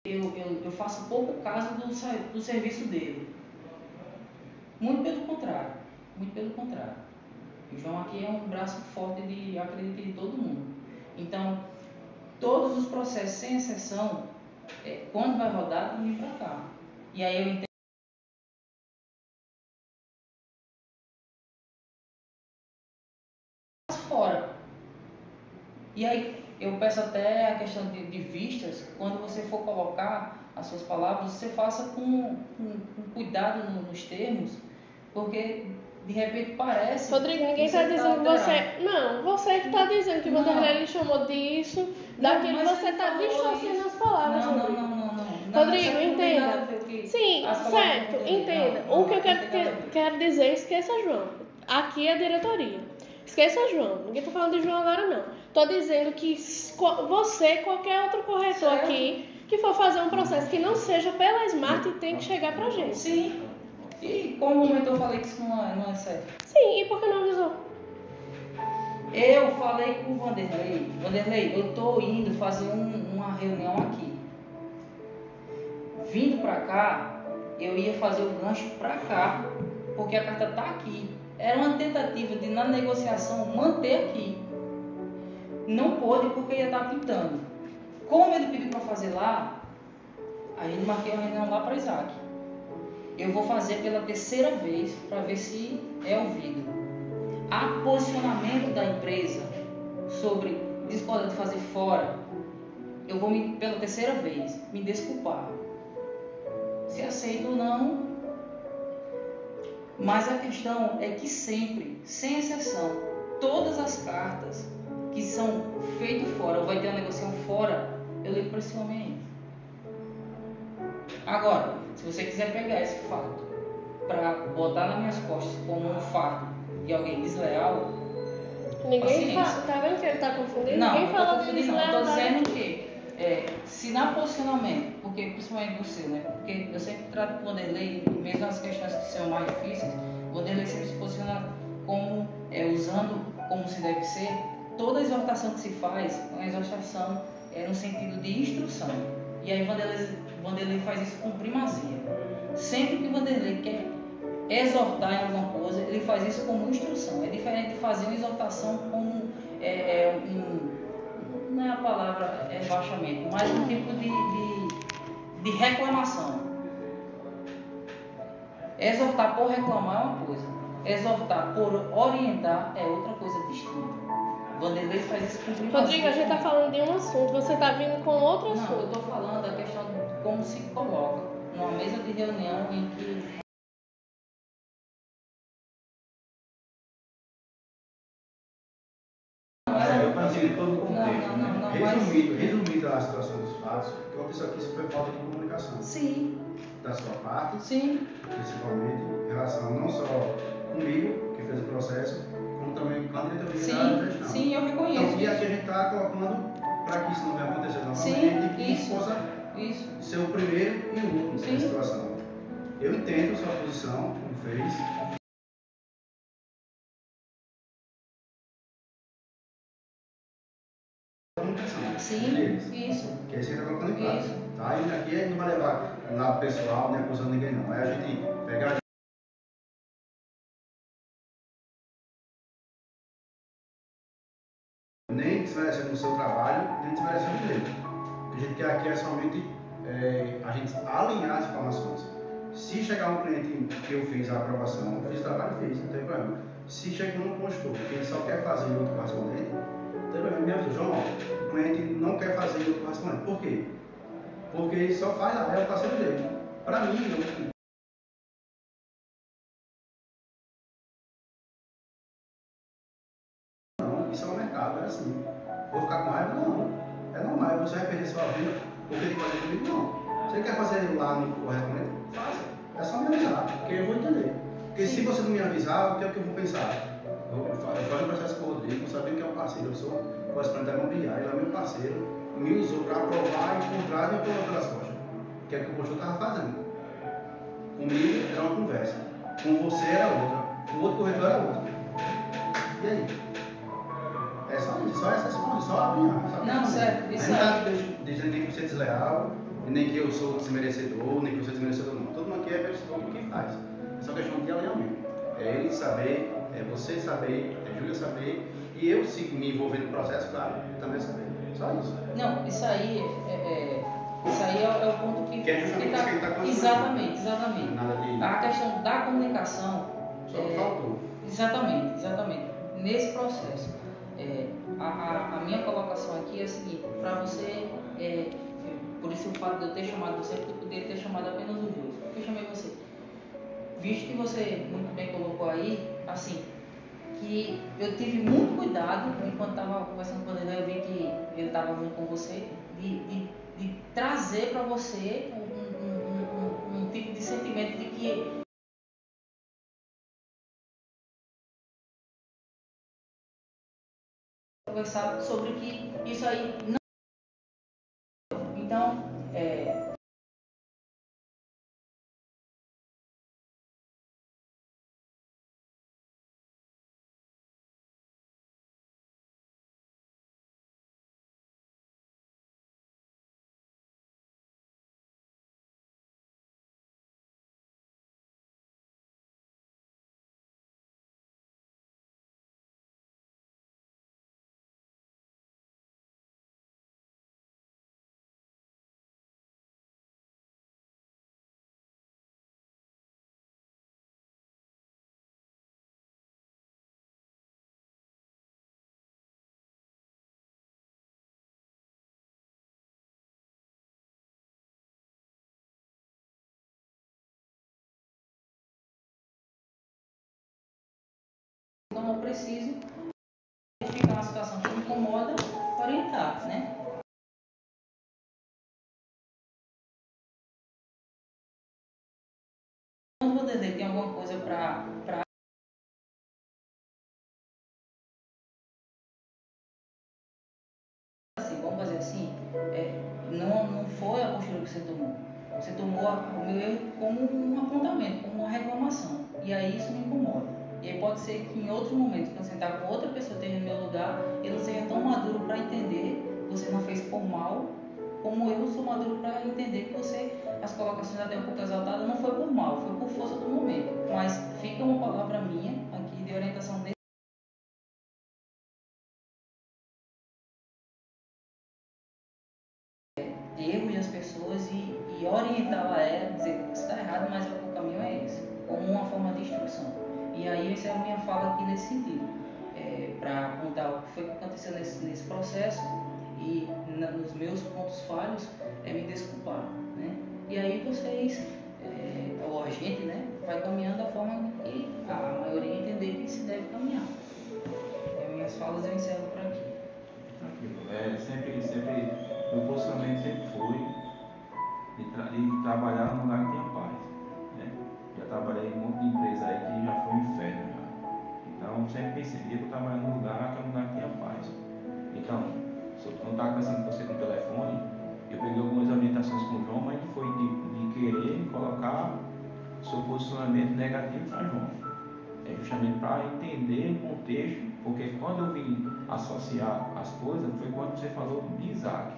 Eu, eu, eu faço pouco caso do, do serviço dele. Muito pelo contrário. Muito pelo contrário. O João aqui é um braço forte de, acredito, em todo mundo. Então, todos os processos, sem exceção, é, quando vai rodar, tem que vir para cá. E aí eu entendo. fora. E aí eu peço até a questão de, de vistas, quando você for colocar as suas palavras, você faça com, com, com cuidado no- nos termos, porque de repente parece. Rodrigo, ninguém está dizendo que você. Não, você que está dizendo que Não. Vanderlei lhe chamou disso, daquilo você está distorcendo as palavras, Não, não, não, não, não. Rodrigo, entenda. a Sim, certo, entenda. o que eu quero, a quero dizer, esqueça João. Aqui é a diretoria. Esqueça João. Ninguém tá falando de João agora, não. Tô dizendo que você, qualquer outro corretor aqui, que for fazer um processo que não seja pela Smart, tem que chegar pra gente. Sim. E como momento eu falei que isso não é, não é sério? Sim, e por que não avisou? Eu falei com o Vanderlei, Vanderlei, eu tô indo fazer um- uma reunião aqui. Vindo pra cá, eu ia fazer o gancho pra cá, porque a carta tá aqui. Era uma tentativa de, na negociação, manter aqui. Não pôde porque ia estar pintando. Como ele pediu para fazer lá, a gente marquei uma reunião lá para Isaac. Eu vou fazer pela terceira vez para ver se é ouvido. Há posicionamento da empresa sobre discordar de fazer fora. Eu vou me, pela terceira vez me desculpar. Se aceito ou não. Mas a questão é que sempre, sem exceção, todas as cartas que são feitas fora, ou vai ter uma negociação fora, eu ligo para esse homem aí. Agora, se você quiser pegar esse fato para botar nas minhas costas como um fato de alguém desleal, Ninguém fala. Tá vendo que ele tá confundindo? não, Ninguém tô fala confundindo, não. Estou deslealdade dizendo que é, se na posicionamento, porque principalmente seu, né? Porque eu sempre trato com o Vanderlei, mesmo nas questões que são mais difíceis, o Vanderlei sempre se posiciona como, é, usando como se deve ser. Toda exortação que se faz é uma exortação é, no sentido de instrução. E aí Vanderlei, faz isso com primazia. Sempre que Vanderlei quer exortar em alguma coisa, ele faz isso como instrução. É diferente de fazer uma exortação como é, é, um, não é a palavra é baixamento, mas um tipo de, de, de reclamação. Exortar por reclamar é uma coisa, exortar por orientar é outra coisa distinta. Vanderlei faz isso. Rodrigo, a gente tá falando de um assunto, você tá vindo com outro Não, eu assunto. estou falando da questão de como se coloca numa mesa de reunião em que eu consigo todo o contexto. Não, não, não, mas- resumido, resumido a situação dos fatos, o que aconteceu aqui isso foi falta de comunicação. Sim, Da sua parte, sim, principalmente em relação não só comigo, que fez o processo, como também com a diretoria geral da sim, sim, eu reconheço. Então, e aqui a gente está colocando para que isso não venha acontecer novamente Sim, e que isso. possa Isso. ser o primeiro e o último Sim. nessa situação. Eu entendo sua posição, como fez. Sim, isso. Que aí você está colocando em prática. Isso. Tá? E aqui a gente não vai levar lado pessoal, nem acusando ninguém não. É a gente pegar nem desmerecendo o seu trabalho, nem desmerecendo o dele. O que a gente quer aqui é somente é, a gente alinhar as informações. Se chegar um cliente que eu fiz a aprovação, eu fiz o trabalho, fiz, não tem problema. Se chega um consultor que ele só quer fazer em outro correspondente, não tem problema, me avisa, João, o cliente não quer fazer em outro correspondente. Por quê? Porque ele só faz lá, é o parceiro dele. Para mim, eu, fazer lá no correspondente? Faça. É só me avisar, porque eu vou entender. Porque se você não me avisar, o que é que eu vou pensar? Eu faço um processo com o Rodrigo, sabendo que é um parceiro, eu sou correspondente da imobiliária, ele é meu parceiro, me usou para aprovar e contrato e me aprovou pelas costas. Que é o que o pastor estava fazendo. Comigo era uma conversa, com você era outra, o outro corretor era outro. E aí? É só isso, só essa só alinhar. sabe? Não, certo, isso A gente é. tá dizendo que você é desleal, nem que eu sou desmerecedor, nem que eu sou desmerecedor, não. Todo mundo aqui é merecedor do que faz. É só questão de alinhamento. É ele saber, é você saber, é Júlia saber, e eu se me envolver no processo, claro, também saber. Só isso. Não, isso aí é, é- isso aí é, é o ponto que, Que é justamente que ele tá construindo. Exatamente, exatamente. Nada de. A questão da comunicação Só é, faltou. Exatamente, exatamente. Nesse processo, é, a, a- a minha colocação aqui é a seguinte: para você, é, por isso o fato de eu ter chamado você, porque eu poderia ter chamado apenas. Por que eu chamei você? Visto que você muito bem colocou aí, assim, que eu tive muito cuidado enquanto estava conversando com ele, eu vi que ele estava junto com você, de, de, de trazer para você um- um- um- um tipo de sentimento de que conversar sobre que isso aí não. Então eu preciso identificar uma situação que me incomoda, orientar, né? Quando o Dedê tem alguma coisa para assim, vamos fazer assim, é, não, não foi a postura que você tomou. Você tomou o meu erro como um apontamento, como uma reclamação. E aí isso me incomoda. E aí pode ser que em outro momento, quando sentar com outra pessoa no meu lugar, eu não seja tão maduro para entender que você não fez por mal, como eu sou maduro para entender que você, as colocações até um pouco exaltadas, não foi por mal, foi por força do momento. Mas fica uma palavra minha aqui de orientação dele. Fala aqui nesse sentido, para contar o que foi que aconteceu nesse, nesse processo e na- nos meus pontos falhos, é me desculpar. Né? E aí vocês, é, ou a gente, né, vai caminhando da forma que a maioria entender que se deve caminhar. E as minhas falas eu encerro por aqui. Tranquilo. É, sempre, sempre, meu posicionamento sempre foi de, tra- trabalhar num lugar que tenha paz. Né? Já trabalhei em um monte de empresa aí que já foi um inferno. Então sempre pensei, eu vou trabalhar num lugar que é um lugar que tenha paz. Então, se eu estava conversando com você no telefone, eu peguei algumas orientações com o João, mas foi de, de querer colocar seu posicionamento negativo para João. É justamente para entender o contexto, porque quando eu vim associar as coisas, foi quando você falou de Isaac.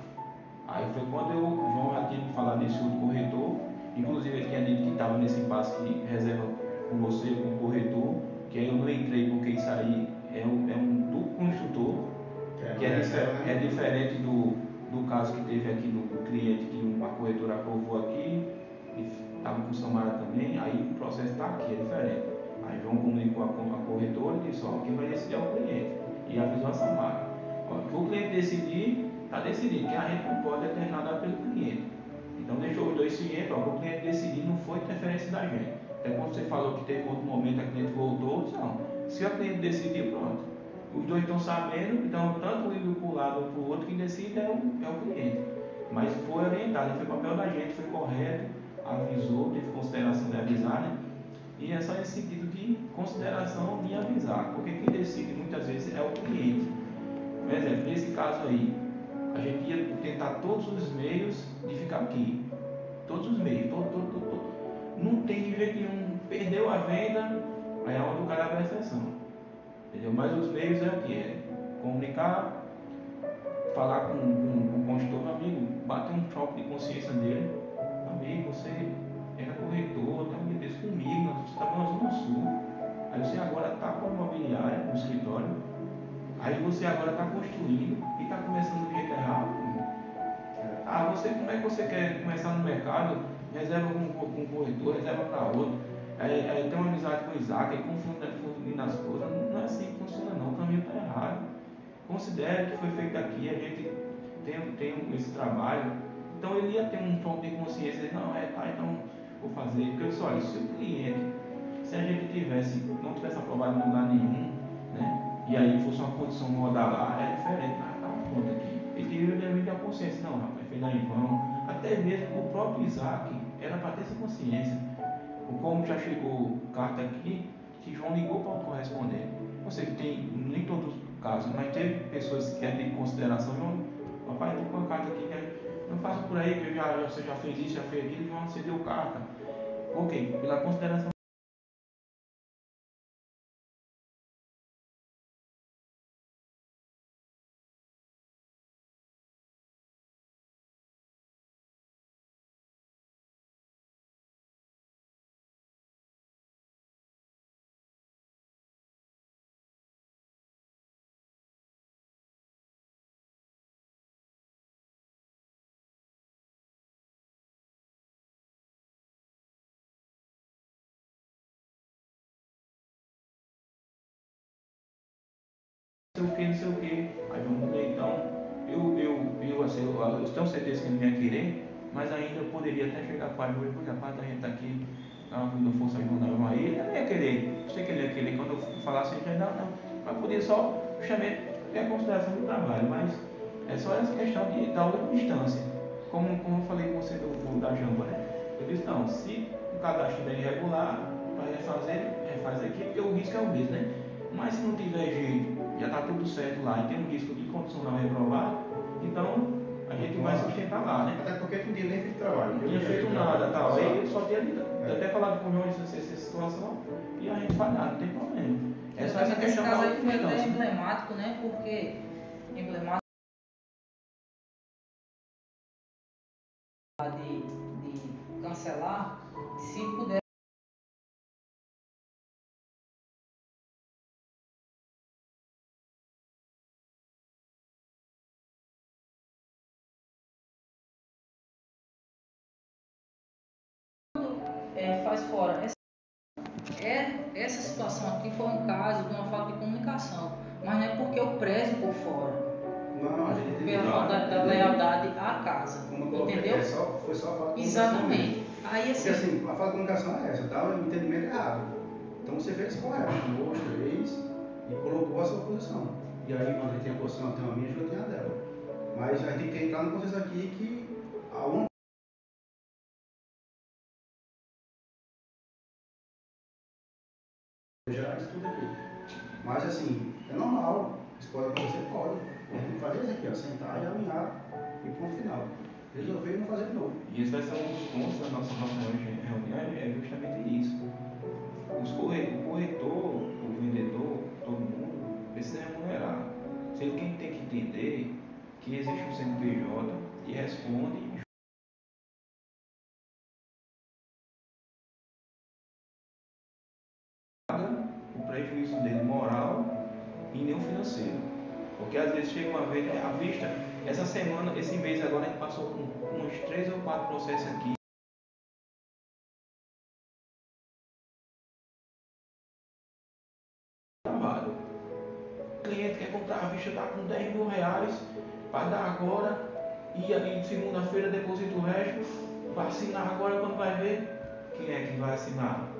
Aí foi quando eu, João já tinha falado desse outro corretor, inclusive ele tinha dito que estava nesse impasse que reserva com você, com o corretor, que aí eu não entrei porque isso aí é um, é um duplo construtor, que é, difer- é diferente do, do caso que teve aqui do, do cliente que uma corretora aprovou aqui, e estava com o Samara também, aí o processo está aqui, é diferente. Aí João comunicou a, com- a corretora e disse, ó, quem vai decidir é o cliente. E avisou a Samara. Ó, o que o cliente decidir, está decidido, que a gente não pode determinar pelo cliente. Então deixou os dois cientes, ó, o cliente decidir não foi interferência da gente. Até quando você falou que teve outro momento a cliente voltou, não, se a cliente decidir, pronto. Os dois estão sabendo, então tanto o ir para um lado ou para o outro, quem decide é o, é o cliente. Mas foi orientado, foi papel da gente, foi correto, avisou, teve consideração de avisar, né? E é só esse sentido de consideração de avisar, porque quem decide muitas vezes é o cliente. Por exemplo, nesse caso aí, a gente ia tentar todos os meios de ficar aqui. Todos os meios, todo, todo, todo, todo. Não tem de jeito nenhum. Perdeu a venda, aí é onde o cara abre a exceção. Entendeu? Mas os meios é o que? É comunicar, falar com, com, com o consultor, amigo, bater um choque de consciência nele, amigo, você era corretor, tá me desse comigo, nós estávamos na Zona Sul. Aí você agora está com a imobiliária, no escritório, aí você agora está construindo e está começando do jeito errado. Ah, você, como é que você quer começar no mercado? Reserva com, com um corretor, reserva para outro. Aí, aí tem uma amizade com o Isaac, aí confundindo as coisas. Não, é assim que funciona não, o caminho está errado. Considere que foi feito aqui, a gente tem, tem esse trabalho. Então ele ia ter um toque de consciência, não, é, tá, então vou fazer. Porque eu disse, olha, se o cliente, se a gente tivesse, não tivesse aprovado em lugar nenhum, né? E aí fosse uma condição rodar lá, é diferente, mas tá uma conta aqui. Ele teria devido a consciência, não, rapaz, fez lá em vão. Até mesmo o próprio Isaac era para ter essa consciência. O como já chegou carta aqui, que João ligou para o correspondente. Eu sei que tem, nem todos os casos, mas teve pessoas que querem consideração. João, papai, estou com uma carta aqui, não faça por aí, que já, você já fez isso, já fez aquilo, João, você deu carta. Ok, pela consideração. Certeza que ele ia querer, mas ainda eu poderia até chegar para ele, porque rapaz, a gente está aqui, não fosse ajudando aí, ele não ia querer. Eu sei que ele ia querer, quando eu falasse, ele não, não, mas podia só, eu chamei, é a consideração do trabalho, mas é só essa questão de, da outra distância. Como, como eu falei com você do, do da Jamba, né? Eu disse, não, se o cadastro estiver irregular, para refazer, refaz aqui, porque o risco é o mesmo, né? Mas se não tiver jeito, já está tudo certo lá e tem um risco de condicional reprovar, então a gente vai sustentar lá, né? Até porque não tinha nem feito trabalho. Não tinha feito nada tal. Aí só tinha é. até falado com o João essa, essa situação e a gente falhar, não tem problema. É só essa questão da aí é emblemático, né? Porque emblemático de, de cancelar, se puder situação aqui foi um caso de uma falta de comunicação, mas não é porque eu prezo por fora. Não, a gente Pela falta da, da lealdade à casa. entendeu? É só, foi só a falta de Exatamente. Aí, assim, Porque assim, a falta de comunicação é essa, dá o entendimento errado. Então você fez correto, duas, três, e colocou a sua posição. E aí, quando ele tem a posição, tem a minha, eu tenho a dela. Mas a gente tem que entrar no processo aqui que a única gerar isso tudo aqui. Mas assim, é normal, isso pode acontecer, pode. A gente tem que fazer isso aqui, ó, sentar e alinhar e ponto final. Resolver e não fazer de novo. E esse vai ser um dos pontos da nossa, reunião, é justamente isso. Os corretor, o corretor, o vendedor, todo mundo, precisa remunerar. Sendo que tem que entender que existe um CNPJ e responde Porque às vezes chega uma vez, à vista, essa semana, esse mês agora a gente passou com uns três ou quatro processos aqui. Trabalho. O cliente quer comprar a vista, está com 10 mil reais para dar agora e aí segunda-feira deposita o resto, vai assinar agora quando vai ver quem é que vai assinar.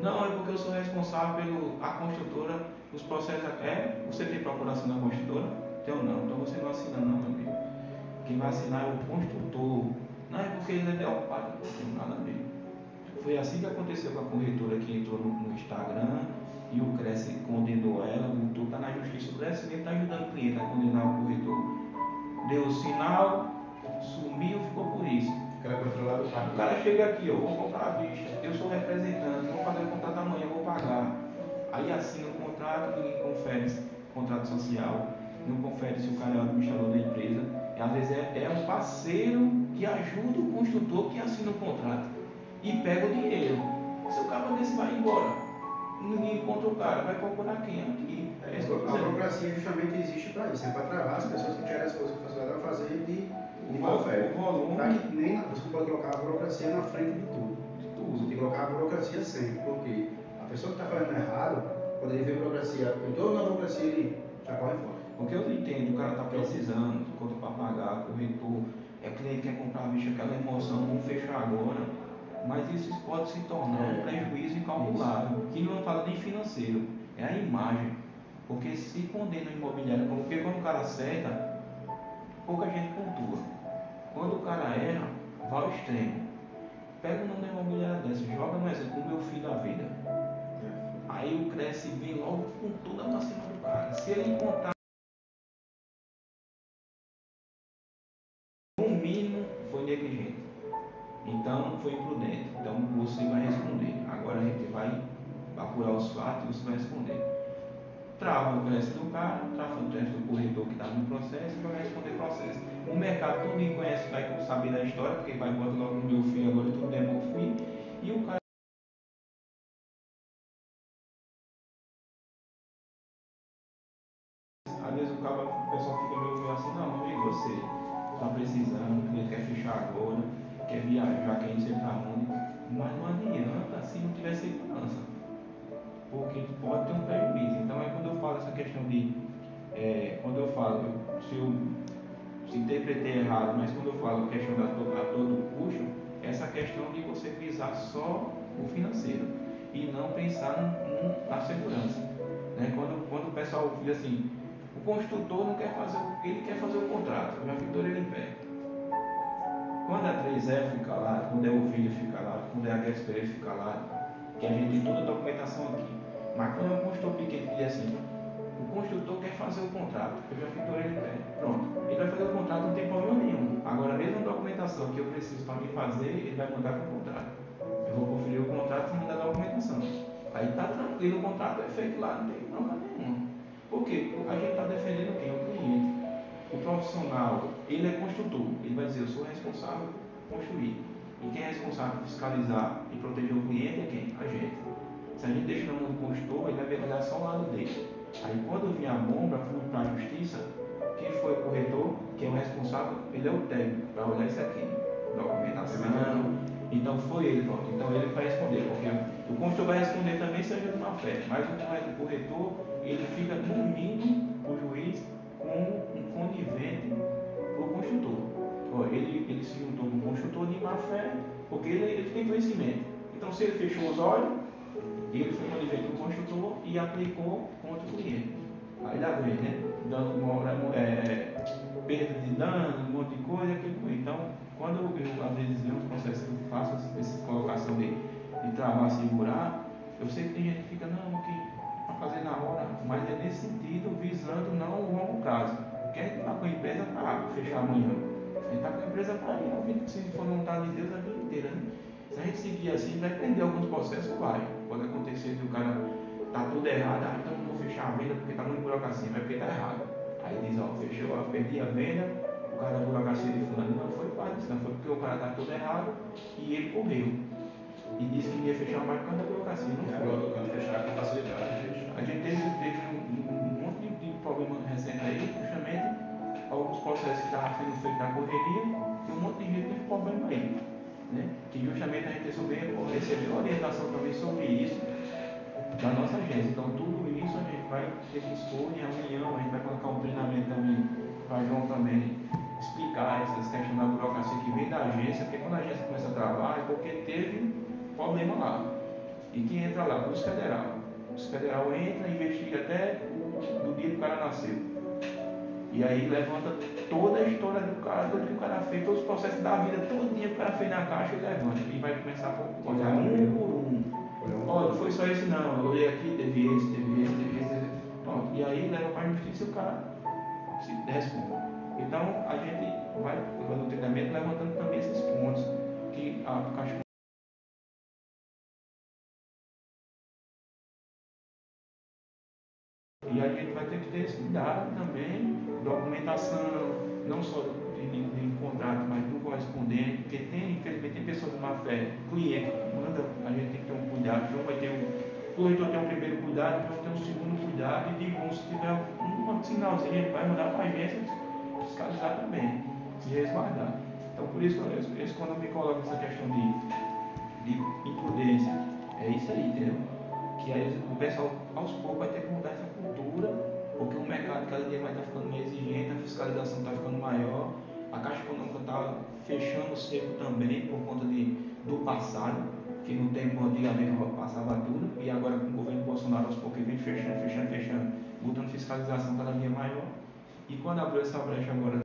Não, é porque eu sou responsável pela construtora, os processos. É? Você tem procuração na construtora? Então não, então você não assina não, meu amigo. Quem vai assinar é o construtor. Não é porque ele é ocupado, não tem nada a ver. Foi assim que aconteceu com a corretora que entrou no, Instagram e o Cresce condenou ela, multou, está na justiça. O Cresce está ajudando o cliente a condenar o corretor. Deu o sinal, sumiu, ficou por isso. O cara chega aqui, eu vou comprar a vista, eu sou representante, vou fazer o contrato amanhã, vou pagar. Aí assina o contrato, ninguém confere contrato social, não confere se o cara é o administrador da empresa. E às vezes é, é um parceiro que ajuda o construtor que assina o contrato e pega o dinheiro. Se o cara desse vai embora, ninguém encontra o cara, vai procurar quem aqui. É A burocracia justamente existe para isso, é para travar as pessoas que querem as coisas que a sociedade vai fazer de, de O má fé. o volume- Pra que nem pode colocar a burocracia na frente de tudo. Você tem que colocar a burocracia sempre, porque a pessoa que está fazendo errado, quando ele vê a burocracia, eu estou na burocracia, ele já corre fora. Porque eu entendo, o cara está precisando, conta para pagar, corretor, é cliente que quer comprar a bicha, aquela emoção, vamos fechar agora. Mas isso pode se tornar um É. prejuízo incalculável, que não fala nem financeiro, é a imagem. Porque se condena o imobiliário, porque quando o cara acerta, pouca gente pontua. Quando o cara erra, vai ao extremo. Pega o nome da imobiliária dessa, joga no exemplo, o meu filho da vida. Aí o cresce vem logo com toda pra cima do cara. Se ele encontrar no mínimo foi negligente. Então foi imprudente. Então você vai responder. Agora a gente vai apurar os fatos e você vai responder. Trava o crédito do cara, trava o crédito do corretor que está no processo e vai responder processo. O mercado todo mundo conhece, vai saber da história, porque vai botar logo no meu filho agora tudo é se interpretei errado, mas quando eu falo questão da to- a todo custo, essa questão de você visar só o financeiro e não pensar na segurança. Né? Quando, quando o pessoal diz assim, o construtor não quer fazer, o- ele quer fazer o contrato, eu já fico ele em pé. Quando a 3E fica lá, quando é o vídeo fica lá, quando é a Experience fica lá, que a gente tem toda a documentação aqui. Mas quando é um construtor pequeno que diz assim, o construtor quer fazer o contrato, eu já fico ele pé. Pronto, ele vai fazer o contrato, não tem problema nenhum. Agora, a mesma documentação que eu preciso para me fazer, ele vai mandar com o contrato. Eu vou conferir o contrato e mandar a documentação. Aí tá tranquilo, o contrato é feito lá, não tem problema nenhum. Por quê? A gente está defendendo quem? O cliente. O profissional, ele é construtor. Ele vai dizer, eu sou responsável por construir. E quem é responsável por fiscalizar e proteger o cliente é quem? A gente. Se a gente deixa na mão do consultor, ele vai olhar só o lado dele. Aí quando vier a bomba, fui para a justiça, quem foi o corretor, quem é o responsável, ele é o técnico, para olhar isso aqui. Documentação. Então foi ele, pronto. Então ele vai responder, porque o consultor vai responder também seja de má fé. Mas o corretor, ele fica no mínimo o juiz como um conivente para o construtor. Ele, ele se juntou com o construtor de má fé, porque ele, ele tem conhecimento. Então se ele fechou os olhos, ele foi conivente com o construtor e aplicou contra o cliente. Aí dá ver, né? Dando uma, é, perda de dano, um monte de coisa, aquilo. Então, quando eu, às vezes vejo uns processos que eu faço essa colocação de, de travar, segurar, eu sei que tem gente que fica, não, que para fazer na hora, mas é nesse sentido, visando não o longo prazo. Porque a gente está com a empresa para fechar amanhã. A gente está com a empresa para ir, a vida, se for vontade de Deus, a vida inteira. Né? Se a gente seguir assim, vai prender alguns processos, vai. Pode acontecer de o cara tá tudo errado, ah, então fechar a venda porque tá muito burocracia, mas porque tá errado. Aí diz, ó, fechou, ó, perdi a venda, o cara da burocracia de fulano não foi parte disso, não foi porque o cara tá tudo errado e ele correu. E disse que ia fechar mais por causa da burocracia, não E foi. agora eu quero fechar com facilidade. A gente teve, teve um, um- monte de, de problema recente aí, justamente alguns processos que estavam sendo feitos na correria e um monte de gente teve problema aí. Né? Que justamente a gente recebeu, recebeu orientação também sobre isso da nossa agência. Então tudo isso a gente vai ter que expor em reunião, a gente vai colocar um treinamento também para João também explicar essas questões da burocracia que vem da agência, porque quando a agência começa a trabalhar é porque teve problema lá. E quem entra lá? Polícia Federal. A Polícia Federal entra, investiga até do dia que o cara nasceu. E aí levanta toda a história do cara, tudo que o cara fez, todos os processos da vida, todo dia que o cara fez na caixa e levanta. E vai começar a olhar um por um. Olha, não foi só esse não, eu olhei aqui, teve esse, teve leva para a justiça e o cara se responde. Então a gente vai, no treinamento, levantando também esses pontos que a Caixa E a gente vai ter que ter esse cuidado também, documentação, não só de, de, de contrato, mas do correspondente, porque tem, infelizmente, tem pessoas de má fé, cliente, manda, a gente tem que ter um cuidado, João vai ter um, o leitor tem um primeiro cuidado, João tem um segundo cuidado, e de se tiver um, um sinalzinho, vai mandar para a agência fiscalizar também, e resguardar. Então, por isso, esse, quando eu me coloco essa questão de, de imprudência, é isso aí, entendeu? Que aí o pessoal, aos poucos, vai ter que mudar essa cultura, porque o mercado cada dia vai estar ficando mais exigente, a fiscalização está ficando maior, a Caixa Econômica está fechando o cerco também por conta de, do passado, que no tempo antigamente passava tudo, e agora com o governo Bolsonaro aos poucos vem fechando, fechando, fechando, botando fiscalização cada dia maior. E quando abriu essa brecha agora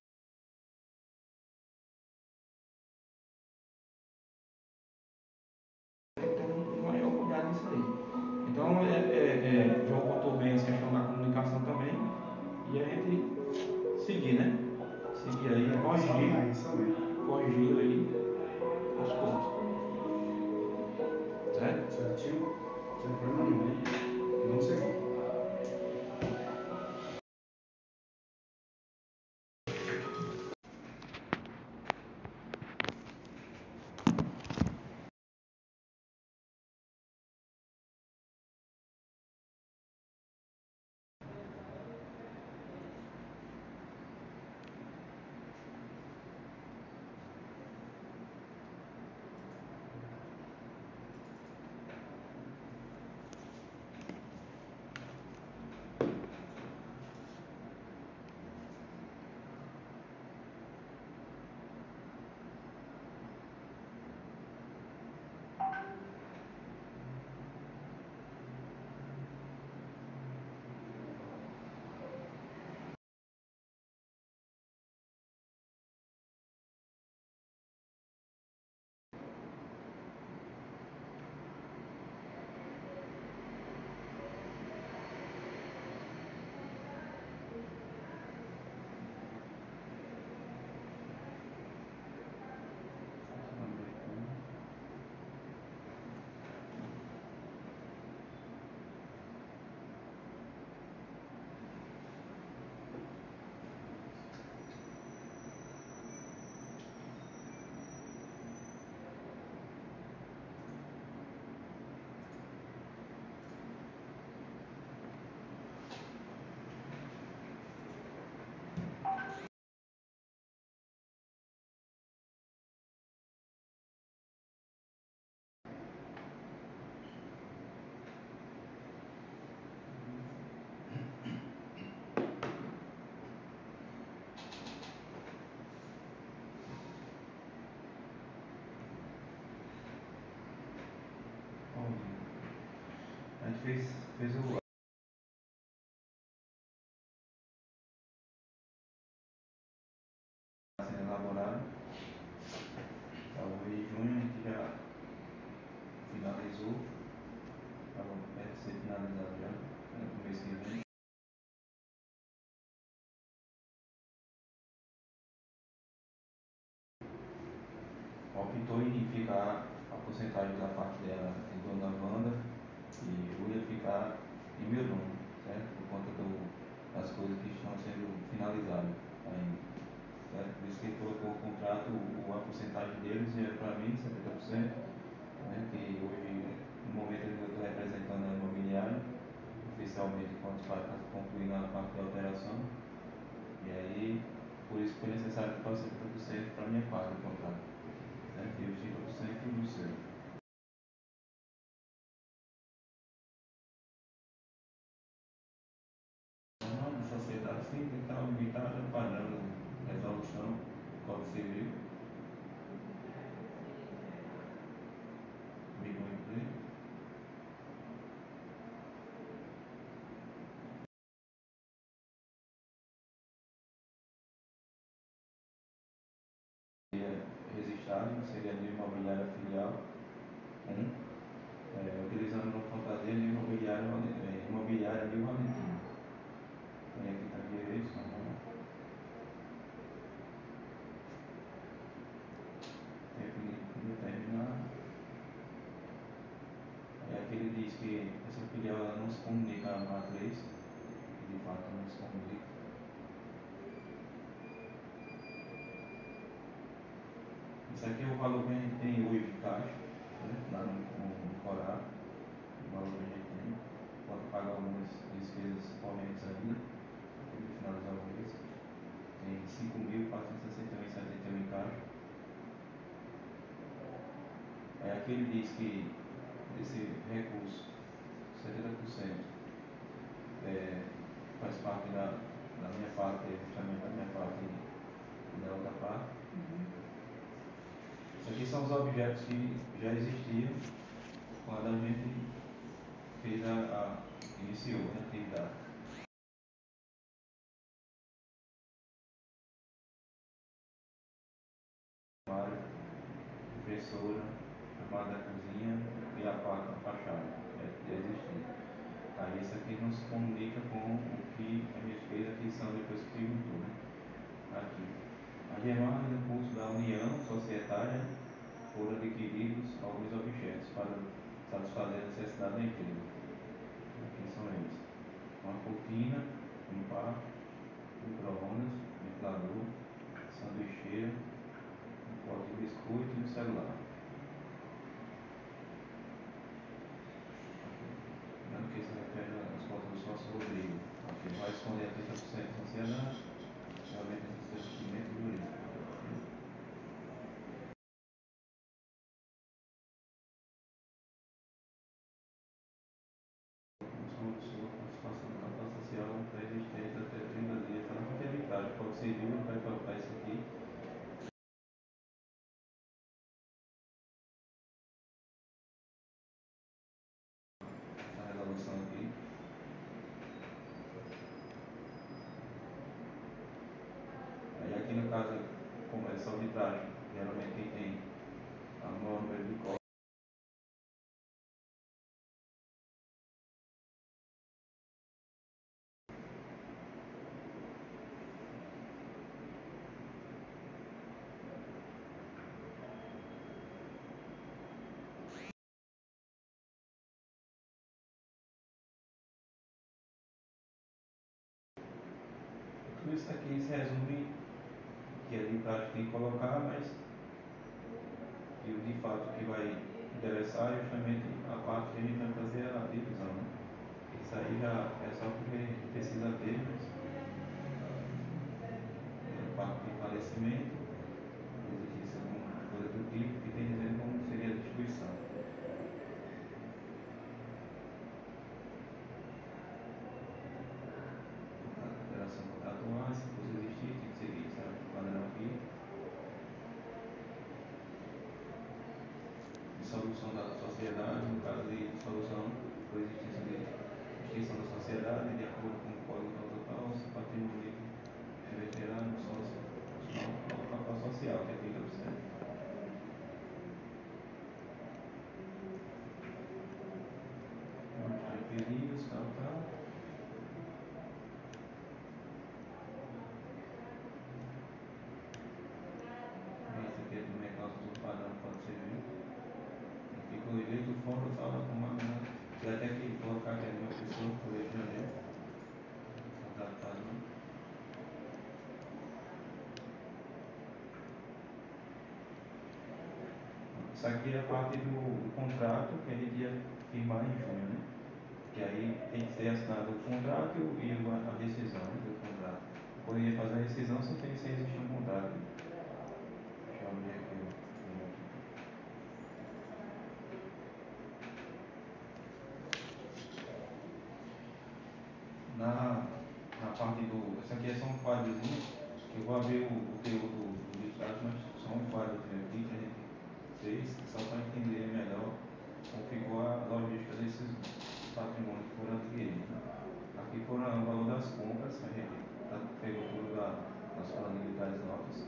fez, fez o. sendo elaborado. Então, em junho a gente já finalizou. Estava perto de ser finalizado já, vem. Optou em ficar a porcentagem da parte dela em Dona Wanda e eu ficar em meu nome, certo? Por conta do, das coisas que estão sendo finalizadas ainda. Certo? Por isso que ele colocou o contrato, a porcentagem deles é para mim 70%, né? que hoje, no momento eu estou representando a imobiliária, oficialmente quando está concluindo a parte da operação. E aí, por isso foi necessário que fosse 70% para minha parte do contrato. Certo? E os 30% do seu. assim, tentar aumentar padrão resolução, Código Civil. Mínimo emprego. Seria registrado, seria de imobiliária filial 1, um, é, utilizando no fantasia de imobiliária, é, de Valentim. E aqui está direito, não. Determinar. E aqui ele diz que essa filial ela não se comunica à matriz, Esse aqui é o valor que a gente tem hoje de caixa, né? lá no, no, no Corá, o valor que a gente tem. Pode pagar algumas despesas correntes ainda, para finalizar o mês. Tem 5.461,71 em caixa. Aí aqui ele diz que desse recurso, 70% é, faz parte da, da minha parte, justamente da minha parte e da outra parte. Isso aqui são os objetos que já existiam quando a gente fez a, a iniciou né, a atividade. Armário, impressora, armário da cozinha e a placa a fachada. Já, já existia. Aí esse aqui não se comunica com o que a gente fez a aquisição depois que perguntou, né? Aqui. A demanda do curso da União Societária foram adquiridos alguns objetos para satisfazer a necessidade da empresa. Aqui são eles. Uma cortina, um par, micro-ondas, ventilador, sanduicheira, um pote de biscoito e um celular. Lembrando que isso refere às fotos do sócio Rodrigo. Aqui vai responder a 30% da sociedade, realmente a investimento jurídico. Sua participação no capital social pré-existente até 30 dias para não ter arbitragem. Pode ser duro, vai colocar isso aqui. A resolução aqui. Aí aqui no caso, como é só arbitragem, geralmente quem tem a maior número de códigos. Isso aqui se resume que a arbitragem tem que colocar, mas e o de fato que vai interessar é justamente a parte que a gente vai fazer a divisão. Né? Isso aí já é só porque precisa ter, mas é parte de falecimento, existe alguma coisa do tipo que tem dizendo como seria a distribuição. A operação contratual, se fosse existir, tem que seguir esse padrão aqui. dissolução da sociedade, no caso de dissolução por existência de extinção da sociedade, de acordo com o Código Total, se patrimônio reverterá no sócio no capital social, que é 30%. Referidos, tal, tal. Esse aqui é também causa do padrão pode ser visto. Fica o jeito do fundo fala com uma né? Você vai ter que colocar que é de uma pessoa por Rio de Janeiro. Adaptado. né? Isso aqui é a parte do, contrato que a gente ia firmar em junho, né? Que aí tem que ser assinado o contrato e a, decisão né, do contrato. Poderia fazer a rescisão sem, ter, sem existir um contrato. Deixa eu abrir aqui Na, na parte do. Essa aqui é um quadrozinho, que eu vou abrir o, o teor do, do ditado, mas só um quadrozinho aqui que a gente fez, só para entender melhor como ficou a logística desses patrimônios que foram adquiridos. né? Aqui foram o valor das compras, a gente pegou tudo da, das planilhas notas,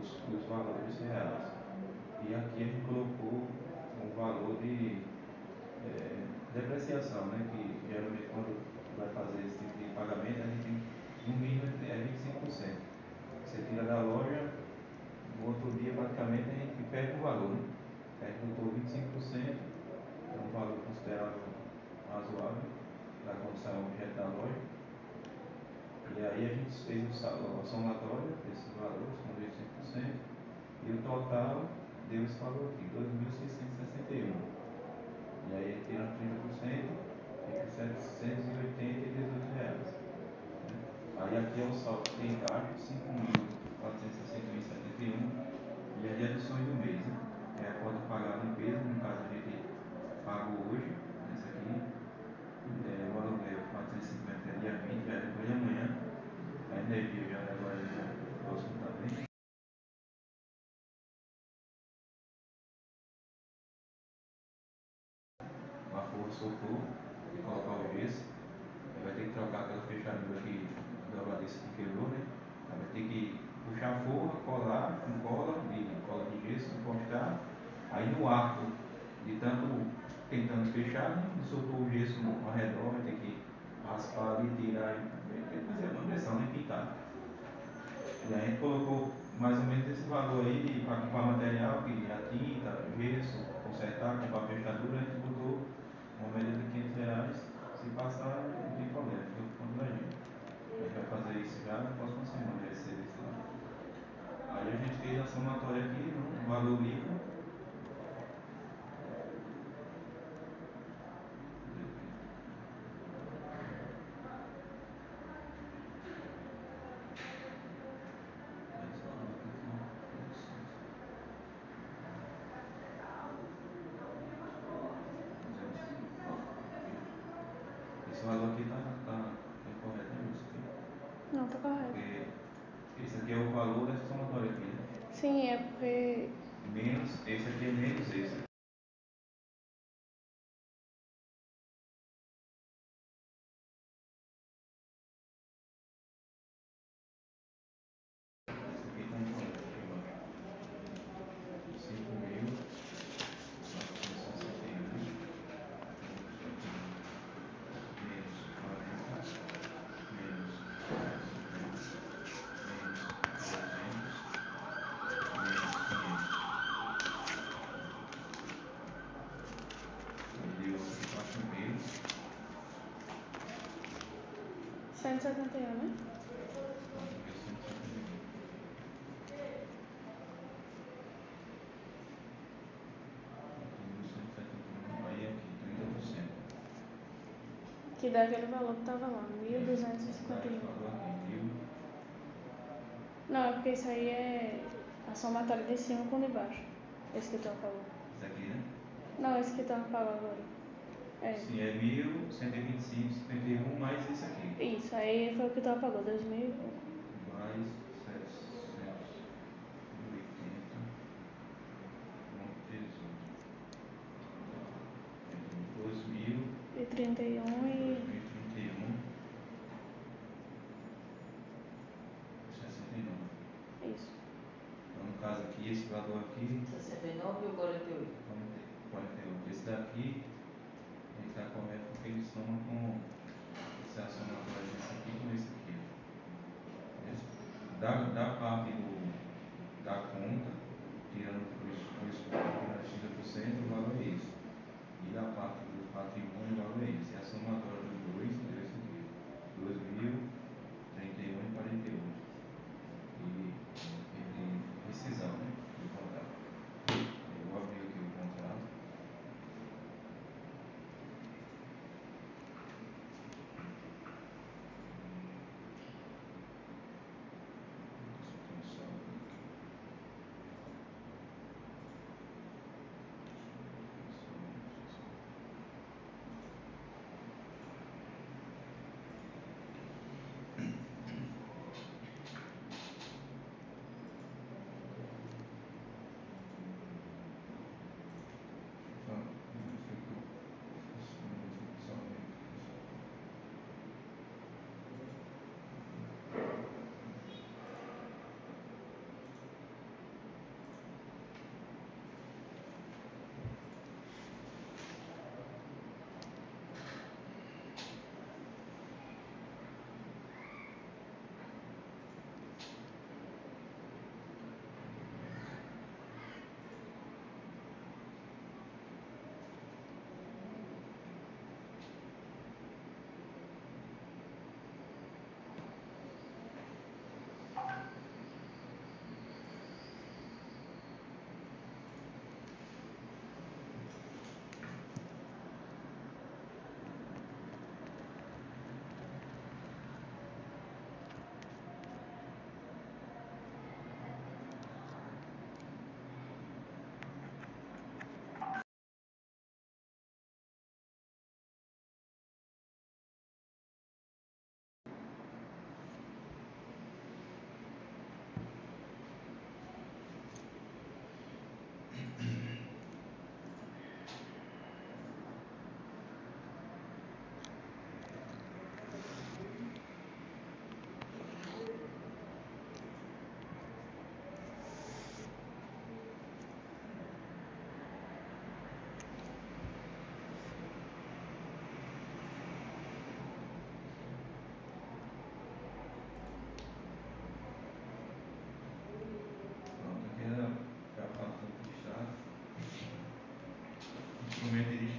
os, os valores reais. E aqui a gente colocou um valor de é, depreciação, né? Que geralmente quando 171, né? Que dá aquele valor que estava lá, 1.251. Não, é porque isso aí é a somatória de cima com o de baixo. Esse que eu estava falando. Isso aqui, né? Não, é esse que eu estava falando agora. É. Sim, é 1125, 51 mais isso aqui. Isso, aí foi o que tu apagou, 2000.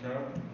行。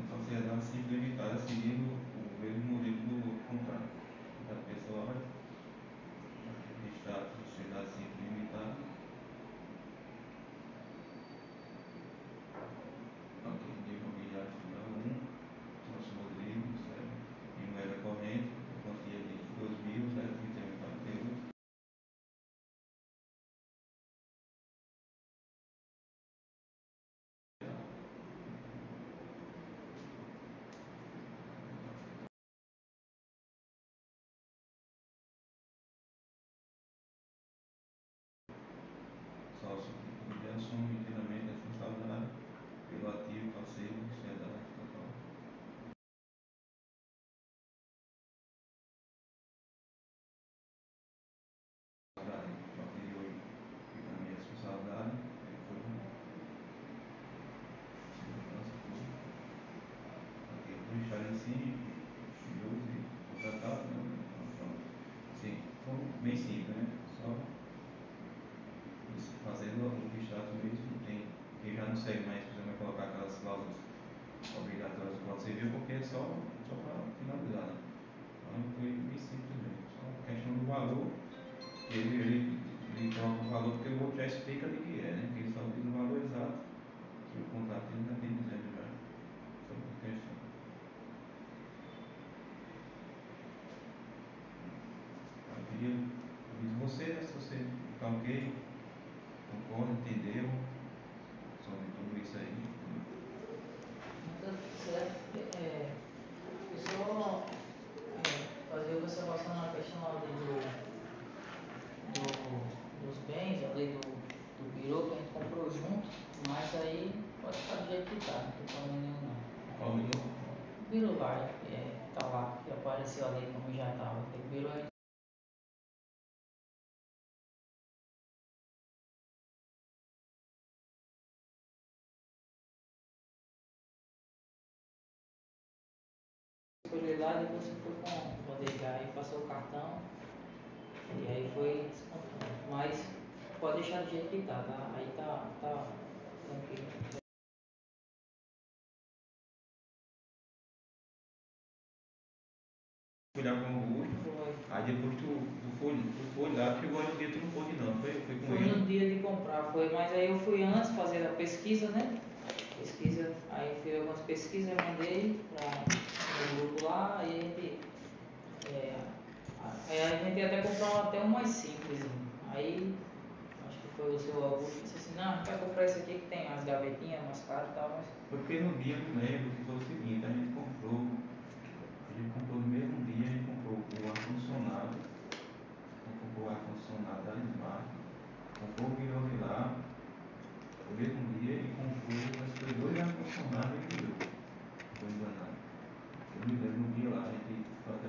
Escolher lá, depois você foi com o Vanderlei, aí passou o cartão e aí foi descontando. Mas pode deixar do jeito que tá, tá? Aí tá, tá tranquilo. Fui lá com o Augusto, Foi, aí depois tu, tu, foi, tu foi lá, chegou no dia tu não pôde não, foi, foi com foi ele. no dia de comprar, foi, mas aí eu fui antes fazer a pesquisa, né? Pesquisa, aí fiz algumas pesquisas, eu mandei para o grupo lá, aí a gente. É, a- gente até comprou até um mais simples. Aí acho que foi o seu Augusto disse assim, não, quer comprar esse aqui que tem as gavetinhas mais caras e tal, mas porque no dia, eu não lembro, que foi o seguinte, a gente comprou, a gente comprou no mesmo dia, a gente comprou o ar-condicionado, comprou o ar-condicionado da Smart, comprou o virou de dia, e acho que foi dois ar-condicionados e virou, foi enganado. Eu me lembro no dia lá, a gente comprou.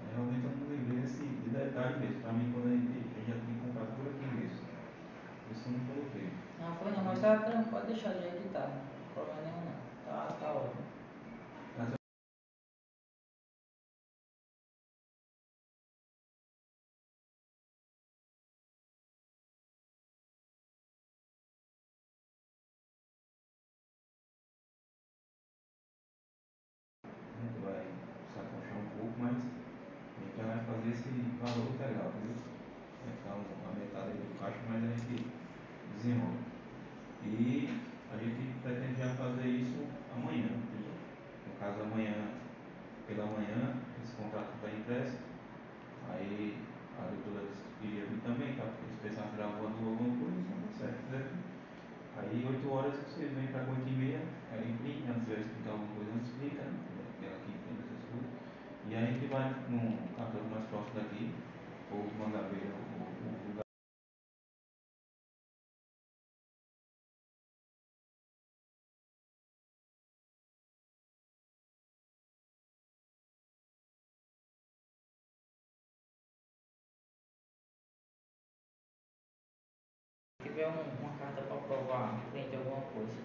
Aí, Realmente eu não lembrei desse de detalhe mesmo, pra mim quando a gente, gente já tinha comprado por aqui mesmo. Isso eu não coloquei. não foi não, mas tá tranquilo, pode deixar jeito que tá, não tem problema nenhum não. Tá, tá ótimo. Mas a gente vai se afrouxar um pouco, mas a gente já vai fazer esse valor integral, entendeu? Vai ficar um- a metade aí do caixa, mas a gente desenrola. E a gente pretende já fazer isso amanhã, entendeu? No caso amanhã, pela manhã, esse contrato está impresso. Aí a doutora disse que queria vir também, tá? Porque eles pensavam gravando alguma coisa, isso não deu certo, né? Aí 8 horas vocês vêm para 8 e meia, ela imprime, às vezes explicar alguma coisa, não explica, né? Ela que entende essas coisas. E aí a gente vai num cartório mais próximo daqui, ou Mangabeira, ou, ou lugar. Se tiver um- uma carta para provar frente a alguma coisa,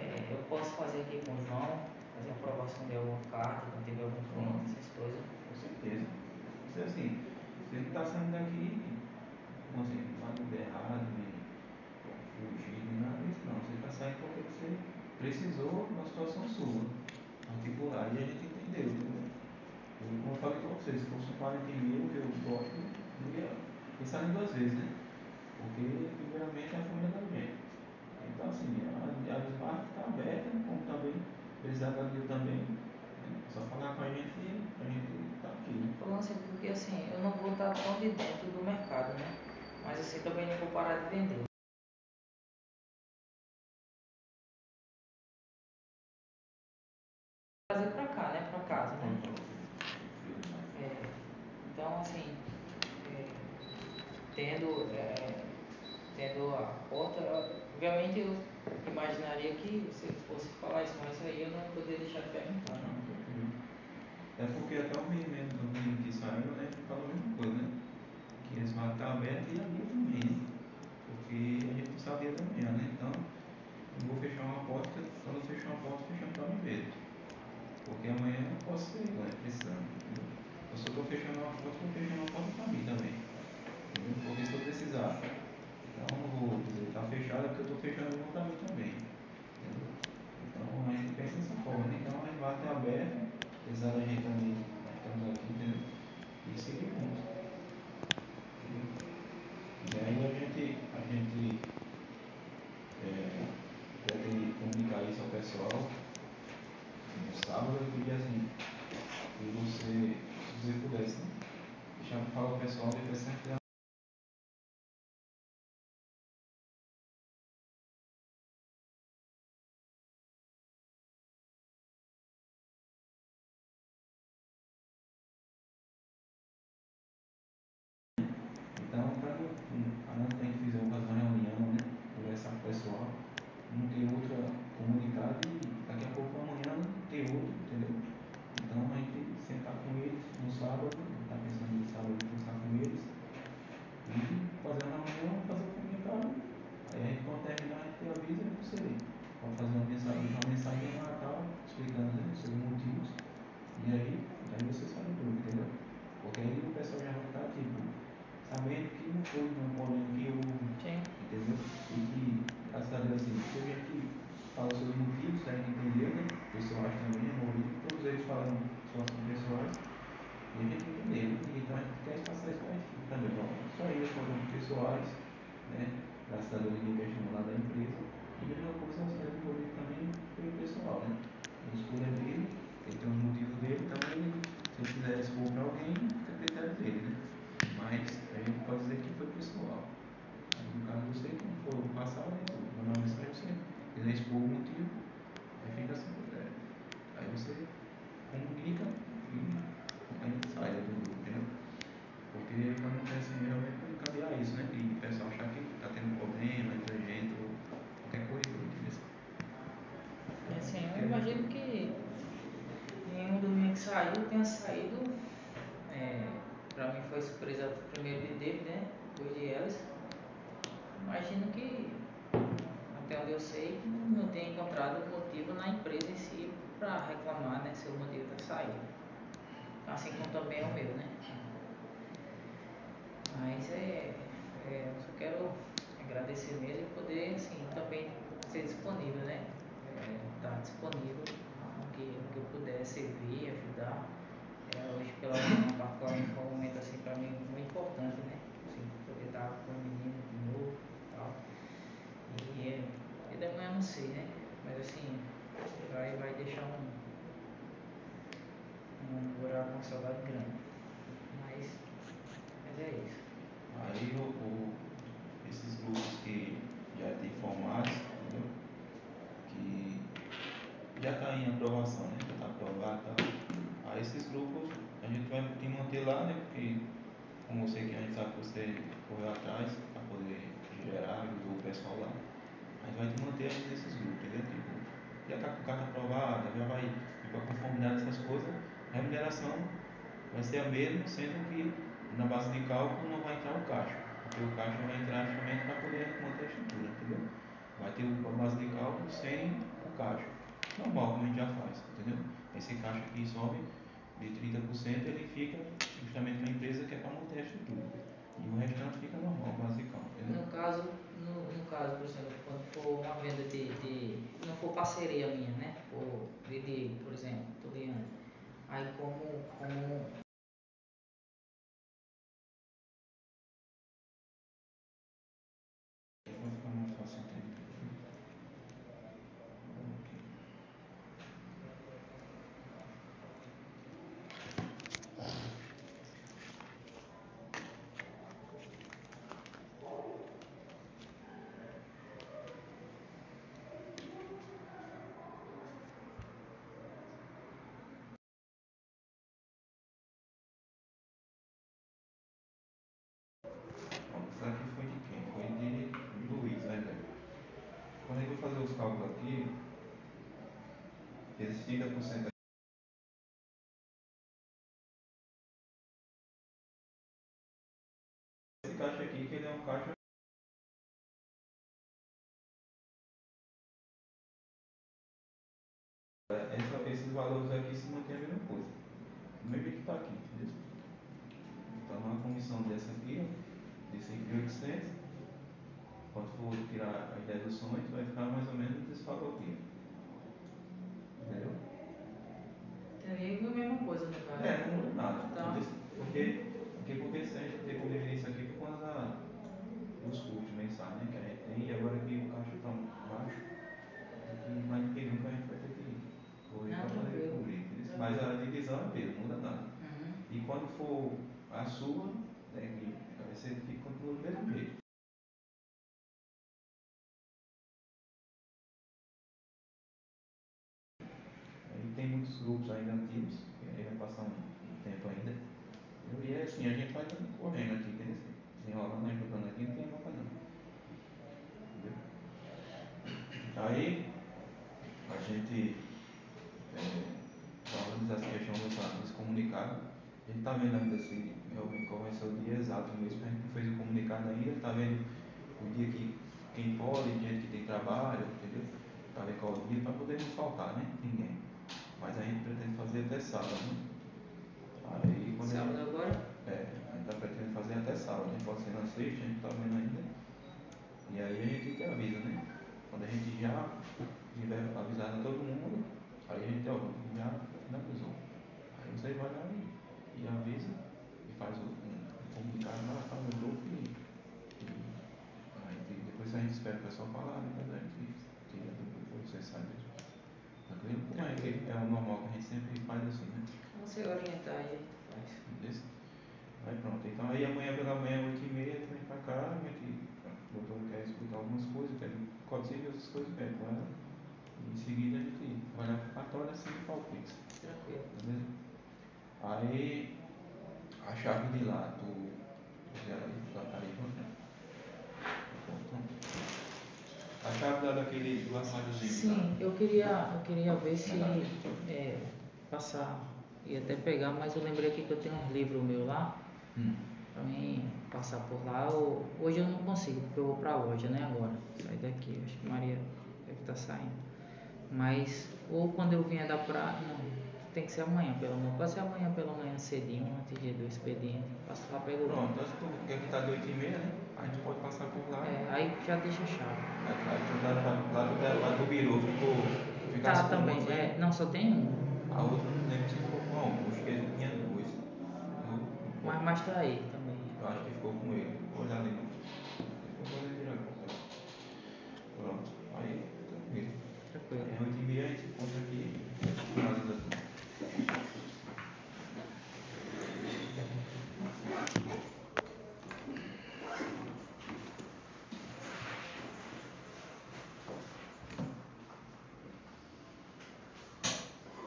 é, eu posso fazer aqui com o João, fazer a aprovação de alguma carta, quando tiver algum ponto, essas coisas. Com certeza. Você assim, você não está saindo daqui, como assim, nada errado, nem fugir, nem nada disso, não. Você está saindo porque você precisou uma situação sua, particular, e a gente entendeu, entendeu? Eu, como eu falei para vocês, se fosse um 40 mil, que eu gosto, não ia pensar em duas vezes, né? Porque, primeiramente, é a família da gente. Então, assim, a, a Smart está aberta, como também, precisar da Nil também, né? só falar com a gente a gente está aqui, né? Falando assim, porque assim, eu não vou estar tão de dentro do mercado, né? Mas assim, também não vou parar de vender. Trazer pra cá, né? Pra casa, né? É, então, assim, é, tendo, é, tendo a porta, obviamente eu imaginaria que se fosse falar isso, mas aí eu não poderia deixar de perguntar, não. É porque até o menino, o menino ah, que saiu, né, falou a mesma coisa, né? Que eles vão a abertos e a minha também, né? Porque a gente não sabia da manhã, né? Então, eu vou fechar uma porta, quando fechar uma porta, fechando para mim mesmo. Porque amanhã eu não posso ser igual, né, precisando. Entendeu? Eu só estou fechando uma porta, estou fechando uma porta para mim também. Entendeu? Porque se eu precisar então, dizer, está fechado é porque eu estou fechando o para também. Entendeu? Então, a gente pensa dessa forma. Né? Então, a gente bate aberto, apesar da gente também, nós estamos aqui, entendeu? Isso é que conta. E aí a gente, a gente é, pretende comunicar isso ao pessoal no sábado eu queria assim, que você, se você pudesse, né? deixar para falar o pessoal depois que você correu atrás para poder gerar, ajudou o pessoal lá. A gente vai que manter ainda esses grupos, entendeu? Tipo, já está com carta aprovada, já vai ir para conformidade dessas coisas, a remuneração vai ser a mesma, sendo que na base de cálculo não vai entrar o caixa, porque o caixa vai entrar justamente para poder manter a estrutura, entendeu? Vai ter a base de cálculo sem o caixa. Normal, como a gente já faz, entendeu? Esse caixa aqui sobe de 30%, ele fica justamente para a empresa que é para manter a estrutura. E o restante fica normal, entendeu? No caso, no, no caso, por exemplo, quando for uma venda de, de não for parceria minha, né? For de, de por exemplo, tô ganhando. Aí como, como Vai ficar mais fácil entender. Ok. Bom, Isso aqui foi de quem? Foi de Luiz, né, velho? Quando eu vou fazer os cálculos aqui, esses 30% aqui, esse caixa aqui, que ele é um caixa essa- esses valores aqui se mantém a mesma coisa. Do mesmo que está aqui, entendeu? Então, uma comissão dessa aqui, de 5.800, quando for tirar as deduções, vai ficar mais ou menos desse valor aqui. Entendeu? teria a mesma coisa, no caso. É, não muda nada. Tá. Porque, porque, porque se a gente dividir isso aqui por da, dos custos mensais né, que a gente tem, e agora que o caixa está baixo, tem que mais do que nunca a gente vai ter que correr para poder tranquilo. cobrir. Mas a divisão é a mesma, não muda nada. Uhum. E quando for a sua, né, que vai ser que continua do mesmo jeito. Aí tem muitos grupos ainda ativos, que aí vai passar um, um tempo ainda. E é assim, a gente vai correndo aqui, entendeu? Desenrolando, ajudando aqui, não tem roupa não. Entendeu? Aí a gente é, falando essa questão dessa, desse comunicado, a gente está vendo ainda se realmente qual vai ser o dia exato mesmo, a gente não fez o comunicado ainda, está vendo o dia que quem pode, gente que tem trabalho, entendeu? Para ver qual o dia, para poder não faltar, né? Ninguém. Mas a gente pretende fazer até sábado, né? Aí quando Sábado gente, agora? é, a gente está pretendendo fazer até sábado, a gente pode ser na sexta, a gente está vendo ainda. E aí a gente te avisa, né? Quando a gente já tiver avisado a todo mundo, aí a gente ó, já finalizou. Aí você vai lá e, e avisa e faz o comunicado lá, tá no grupo e, e aí depois a gente espera o pessoal falar, depois a gente tira do grupo, você sai mesmo. Tranquilo? Como é que é o normal que a gente sempre faz assim, né? Você orientar aí, faz. Beleza? Aí pronto, então aí amanhã pela manhã, 8 e meia, tu vem pra cá, a gente, o doutor quer explicar algumas coisas, quer ser essas coisas quer com ela. Em seguida a gente vai lá pro cartório assim e fala o Pix, Tranquilo. beleza? Aí a chave de lá, tu A chave lá daquele do armáriozinho. Sim, eu queria, eu queria ver se é, passar, ia até pegar, mas eu lembrei aqui que eu tenho uns livros meus lá, Hum. pra mim passar por lá. ou- hoje eu não consigo, porque eu vou pra loja, né, agora. Sair daqui, acho que Maria deve estar saindo. Mas, ou quando eu vier da praia, não, tem que ser amanhã pela manhã. Pode ser amanhã pela manhã cedinho, antes de do expediente. Passo lá, pego o Pronto, então se tu quer que tá de 8 e meia, né? A gente pode passar por lá. É, aí já deixa a chave. Aí, lá, lá, lá, do- lá do Biru ficou. Tá, ficasse com também. É, não, só tem um. A outra não lembro se ficou com a uma, acho que ele tinha duas. Mas, mas tá aí também. eu acho que ficou com ele. Vou olhar ali. Depois eu vou virar pra cá. Pronto, aí tranquilo. Tranquilo. Aí 8 e meia a gente encontra aqui. finaliza tudo.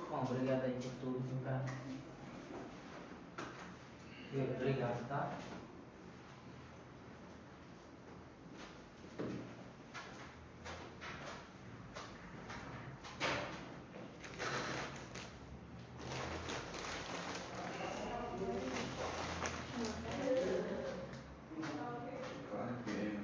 Bom, obrigado aí por tudo, viu, cara? Obrigado, tá? Claro que é.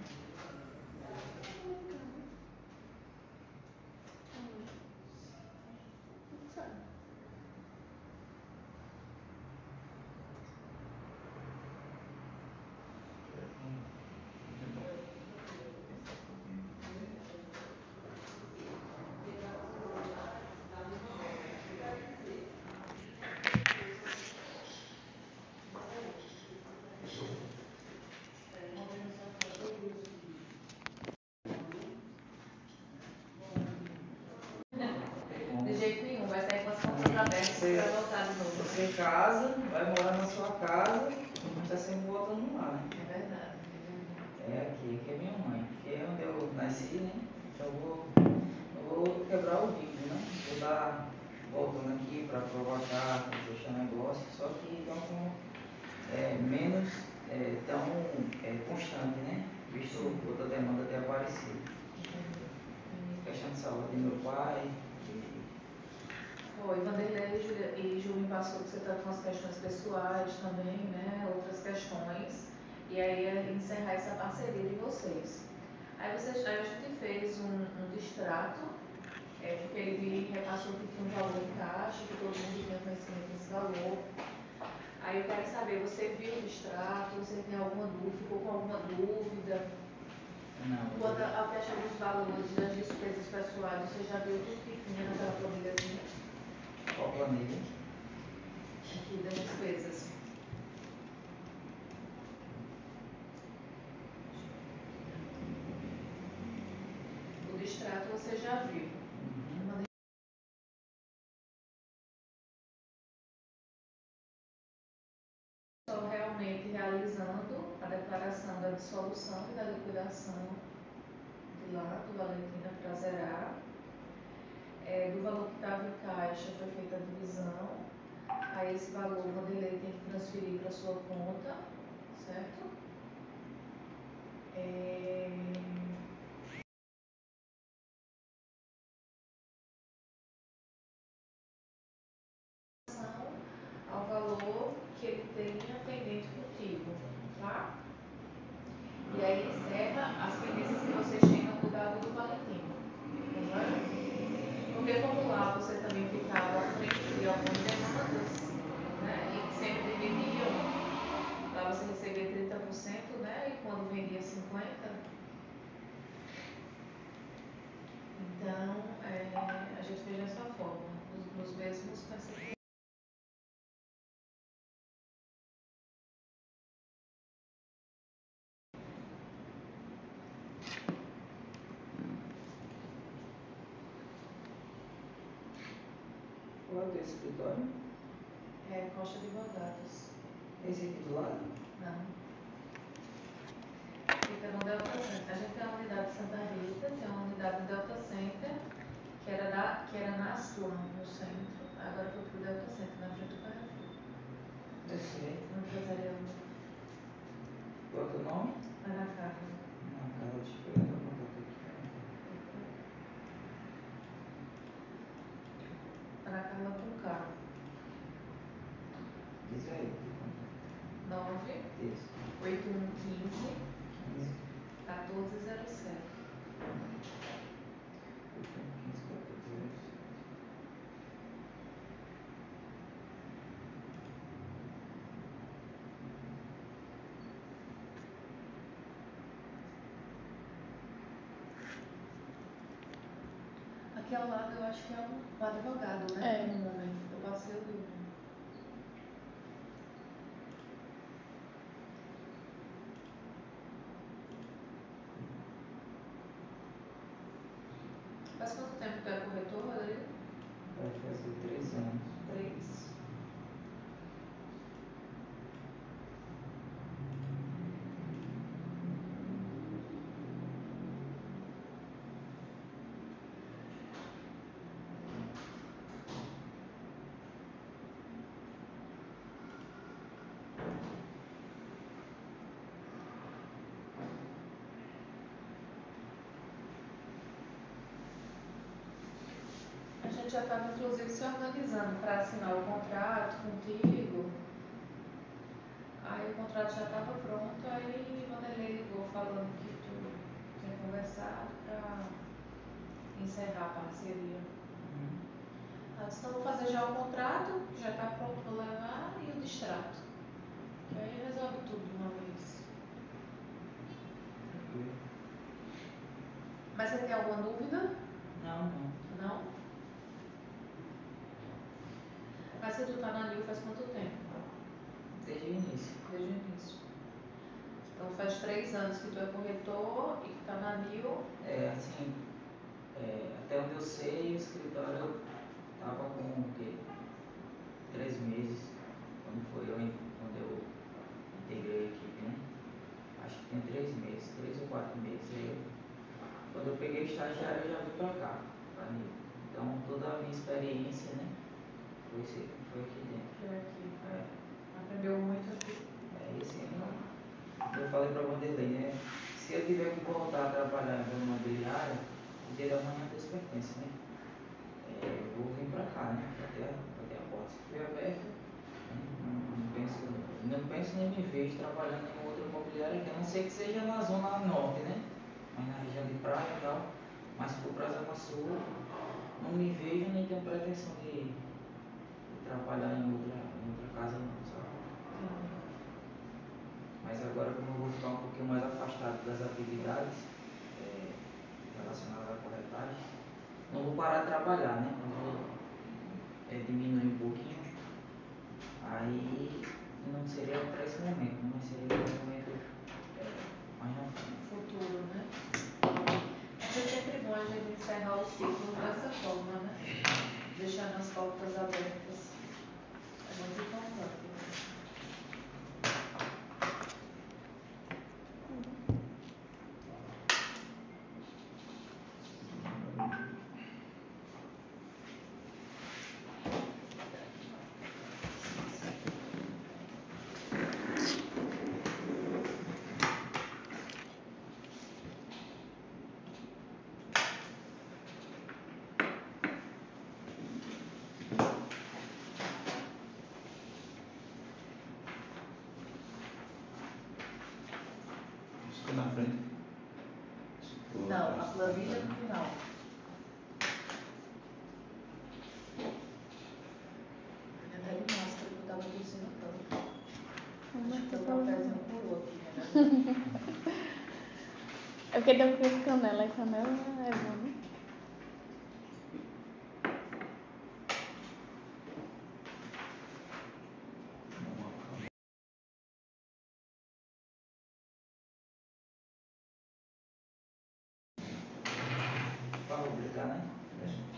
De jeito nenhum, vai sair com as novo. Você casa, vai morar na sua casa, está sempre voltando lá, né? É verdade. É aqui, aqui é minha mãe, aqui é onde eu nasci, né? Então eu vou, eu vou quebrar o vínculo, né? Vou dar voltando aqui para provocar, para fechar negócio, só que de uma forma é, menos é, tão é, constante, né? Visto outra demanda ter aparecido. Questão de saúde de meu pai. Foi, Vanderlei e Júlia- e Júlio passou que você está com as questões pessoais também, né? Outras questões. E aí é encerrar essa parceria de vocês. Aí, vocês, aí a gente fez um, distrato, é, porque ele repassou que tinha um valor em caixa, que todo mundo tinha conhecimento desse valor. Aí eu quero saber, você viu o distrato, você tem alguma dúvida, ficou com alguma dúvida? Não, Quanto ao questão dos valores das despesas pessoais, você já viu tudo que tinha naquela planilhazinha qual planilha? aqui das despesas? O distrato você já viu. integralmente realizando a declaração da dissolução e da liquidação de lá do Valentina para zerar. É, do valor que estava em caixa foi feita a divisão. Aí esse valor o Vanderlei tem que transferir para sua conta, certo? É, ao valor que ele tenha pendente contigo, tá? E aí encerra as pendências que vocês têm no cuidado do Valentino, tá bom? Porque como lá você também ficava à frente de algumas demandas, né? E sempre dividiam, lá você recebia 30%, né? E quando vendia 50%, então é, a gente fez dessa forma, nos, nos mesmos percentuais. Qual é o teu escritório? É, Costa de Advogados. Esse aqui do lado? Não. Fica no Delta Center. A gente tem uma unidade de Santa Rita, tem uma unidade no Delta Center, que era, da, que era na Aslan, no centro. Agora foi pro Delta Center, na frente do Carrefour. Eu sei. No empresarial. Qual é o teu nome? Ana Carla. Não, cara, deixa eu pegar teu contato aqui. Ana Carla com K. Diz aí, teu contato. 9 Isso. 8115 15, 1407. 15, 14, Aqui ao lado eu acho que é um advogado, né? É. Um homem. Eu passei o vi. Faz quanto tempo que tu é corretor, Rodrigo? Vai fazer três anos. Três. A gente já estava, inclusive, se organizando para assinar o contrato contigo. Aí o contrato já estava pronto, aí Vanderlei ligou falando que tu tinha conversado para encerrar a parceria. Uhum. Ela disse, então vou fazer já o contrato, que já está pronto para levar, e o distrato. Que aí resolve tudo de uma vez. Mas você tem alguma dúvida? Não, não. Não? Mas se tu tá na Nil faz quanto tempo? Desde o início. Desde o início. Então faz três anos que tu é corretor e que tá na Nil. É, assim, é, até onde eu sei, o escritório estava com o quê? Três meses, quando foi eu, quando eu integrei a equipe, né? Acho que tem três meses, três ou quatro meses. Aí quando eu peguei o estagiário, eu já vim pra cá, pra Nil. Então, toda a minha experiência, né? Foi, esse- foi aqui dentro. É aqui. É, Aprendeu muito aqui. é esse ano, eu falei pra Vanderlei, né? Se eu tiver que voltar a trabalhar em imobiliária, o dia da manhã Deus pertence, né? É, eu vou vir pra cá, né? Pra ter, a- pra ter a porta sempre aberta. né? Não, não, penso, não penso nem me vejo trabalhando em outra imobiliária que a não ser que seja na zona norte, né? Mas na região de praia e tal. Mas se for pra Zona Sul, não me vejo nem tenho pretensão de trabalhar em outra, em outra casa não, sabe? Mas agora como eu vou ficar um pouquinho mais afastado das atividades eh, relacionadas à corretagem, não vou parar de trabalhar, né? Vou eh, diminuir um pouquinho. Aí não seria para esse momento, né? mas seria para um momento eh, mais frente. Futuro, né? Mas é sempre bom a gente encerrar o ciclo dessa forma, né? Deixando as portas abertas. É muito importante. né? da vida no final. Até de máscara que eu tava tossindo tanto. Como é Acho que que eu o tô- cafezinho curou aqui, né? É porque tem que canela, e canela é bom, né? Para publicar, né?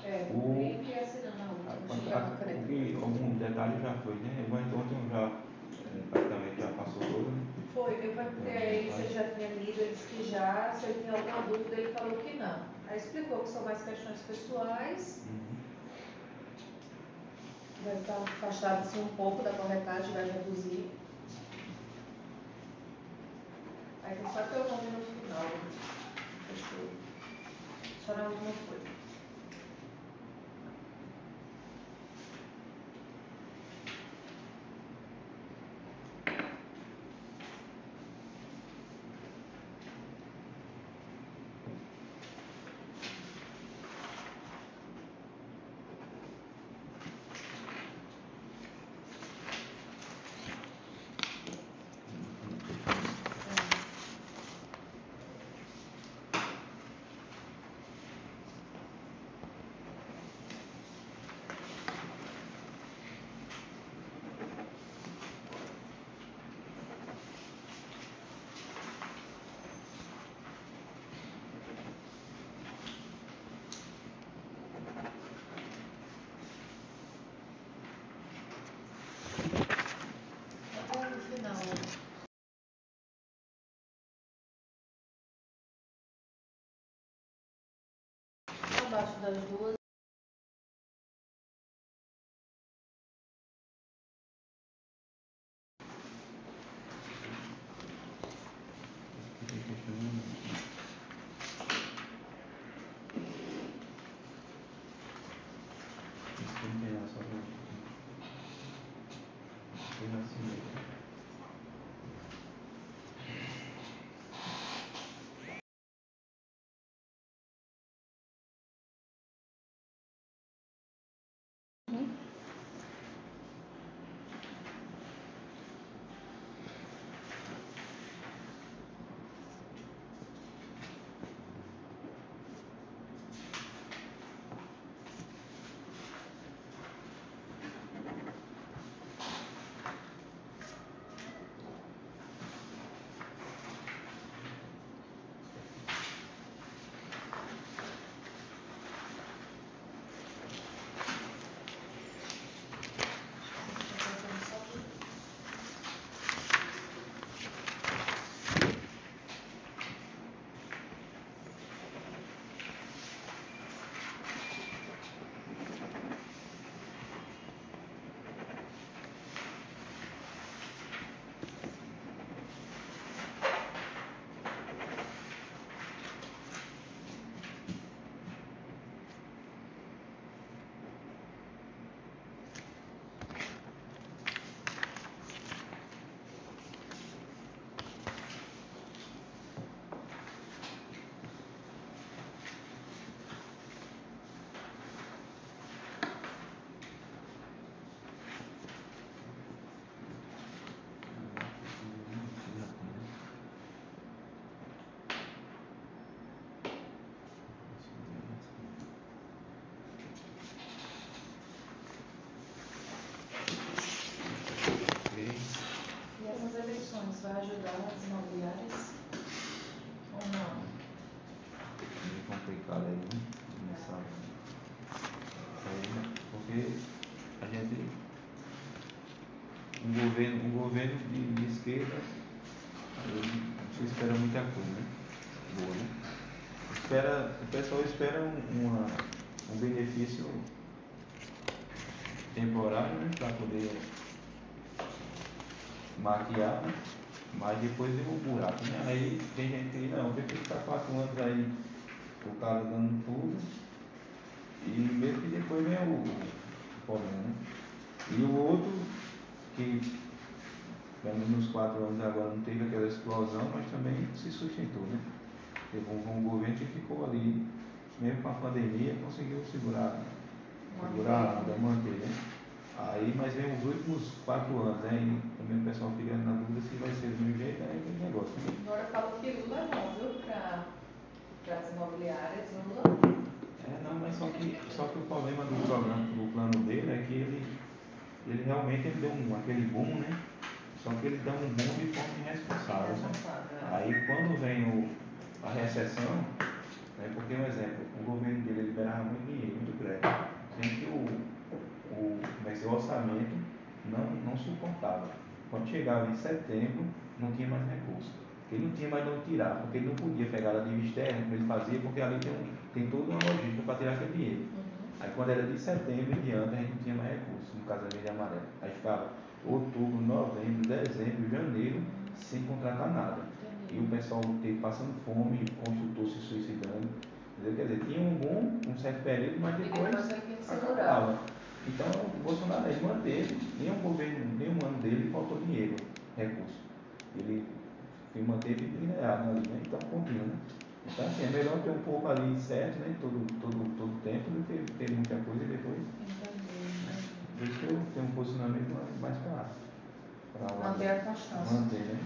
É, O- brinco e assinando a outra. Vou A- chegar a- na caneta. o que- algum detalhe já foi, né? Mas ontem eu já eh, praticamente já passou todo, né? Foi, eu perguntei a ele se ele já tinha lido, ele disse que já, se ele tinha alguma dúvida, ele falou que não. Que são mais questões pessoais, Uhum. vai estar afastado assim, um pouco da corretagem, vai reduzir. Aí tem só teu nome no final. Fechou. Só na última folha. Até no final. Abaixo das duas. Governo, de, de esquerda, se espera muita coisa, né? Boa, né? Espera, o pessoal espera um, uma, um benefício temporário, né? Para poder maquiar, né? mas depois deu um buraco, né? Aí tem gente que não, tem que ficar quatro anos aí o cara dando tudo e mesmo que depois vem o, o problema, né? E o outro que pelo menos nos quatro anos agora não teve aquela explosão, mas também se sustentou, né? Teve um, um governo que ficou ali, mesmo com a pandemia, conseguiu segurar, segurar a onda, manter, né? Aí, mas vem os últimos quatro anos, né? E também o pessoal fica na dúvida se vai ser do mesmo jeito, aí aquele negócio. Né? Agora falou que Lula não, viu? Para as imobiliárias, Lula. É, não, mas só que, só que o problema do programa, do plano dele é que ele, ele realmente ele deu um, aquele boom, né? Só que ele dá um boom de forma irresponsável. Né? Aí quando vem o, a recessão, né? porque um exemplo, o governo dele liberava muito dinheiro, muito crédito, sendo que o o, mas o orçamento não, não suportava. Quando chegava em setembro, não tinha mais recurso. Ele não tinha mais de onde tirar, porque ele não podia pegar a dívida externa, como ele fazia, porque ali tem, tem toda uma logística para tirar aquele dinheiro. Uhum. Aí quando era de setembro em diante, a gente não tinha mais recurso, no caso da verde amarela. Aí ficava outubro, novembro, dezembro, janeiro, sem contratar nada. E o pessoal passando fome, construtor se suicidando. Quer dizer, tinha um bom, um certo período, mas depois acabava. Então, o Bolsonaro ele manteve, nenhum governo, nenhum ano dele faltou dinheiro, recurso. Ele, ele manteve linear né? Então, contínuo, né? Então, assim, é melhor ter um pouco ali certo, né? Todo, todo, todo tempo, do que ter muita coisa e depois. Por isso que eu tenho um posicionamento mais para. Manter a constância. Manter, né?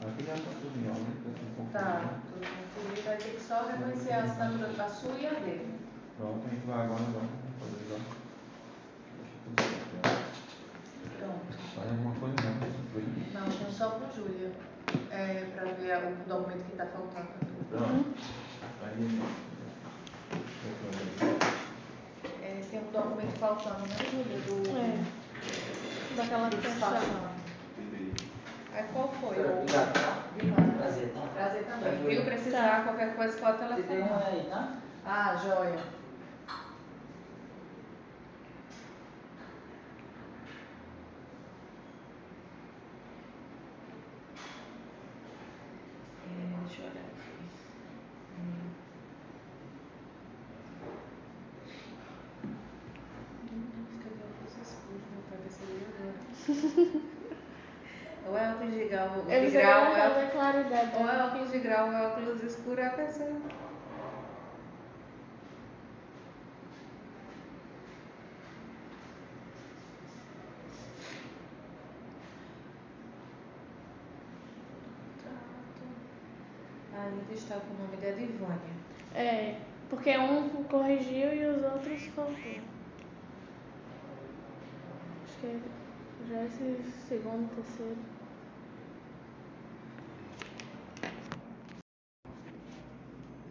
Aqui já está tudo em ordem, está tudo confuso. Tá, né? tudo. Vai ter que só reconhecer a assinatura da sua e a dele. Pronto, a gente vai agora, vamos fazer agora. Pronto. Faz alguma coisa não? Não, então só com Júlia. É, para ver o documento que está faltando. Pronto. Aí. É, tem um documento faltando, né, Júlia? Do, é. Daquela questão. Aí qual foi? O... Prazer, tá? Prazer também. Viu? Precisar tá. qualquer coisa, pode telefonar. aí, tá? Ah, joia. Deixa eu olhar aqui. Hum. Cadê o escuro? Meu pai vai sair agora. Ou é óculos de grau, de grau é, claridade, ou é óculos de grau ou é óculos escuro, é a pessoa. ainda está com o nome da Divânia. É, porque um corrigiu e os outros faltou. Acho que é já esse segundo, terceiro.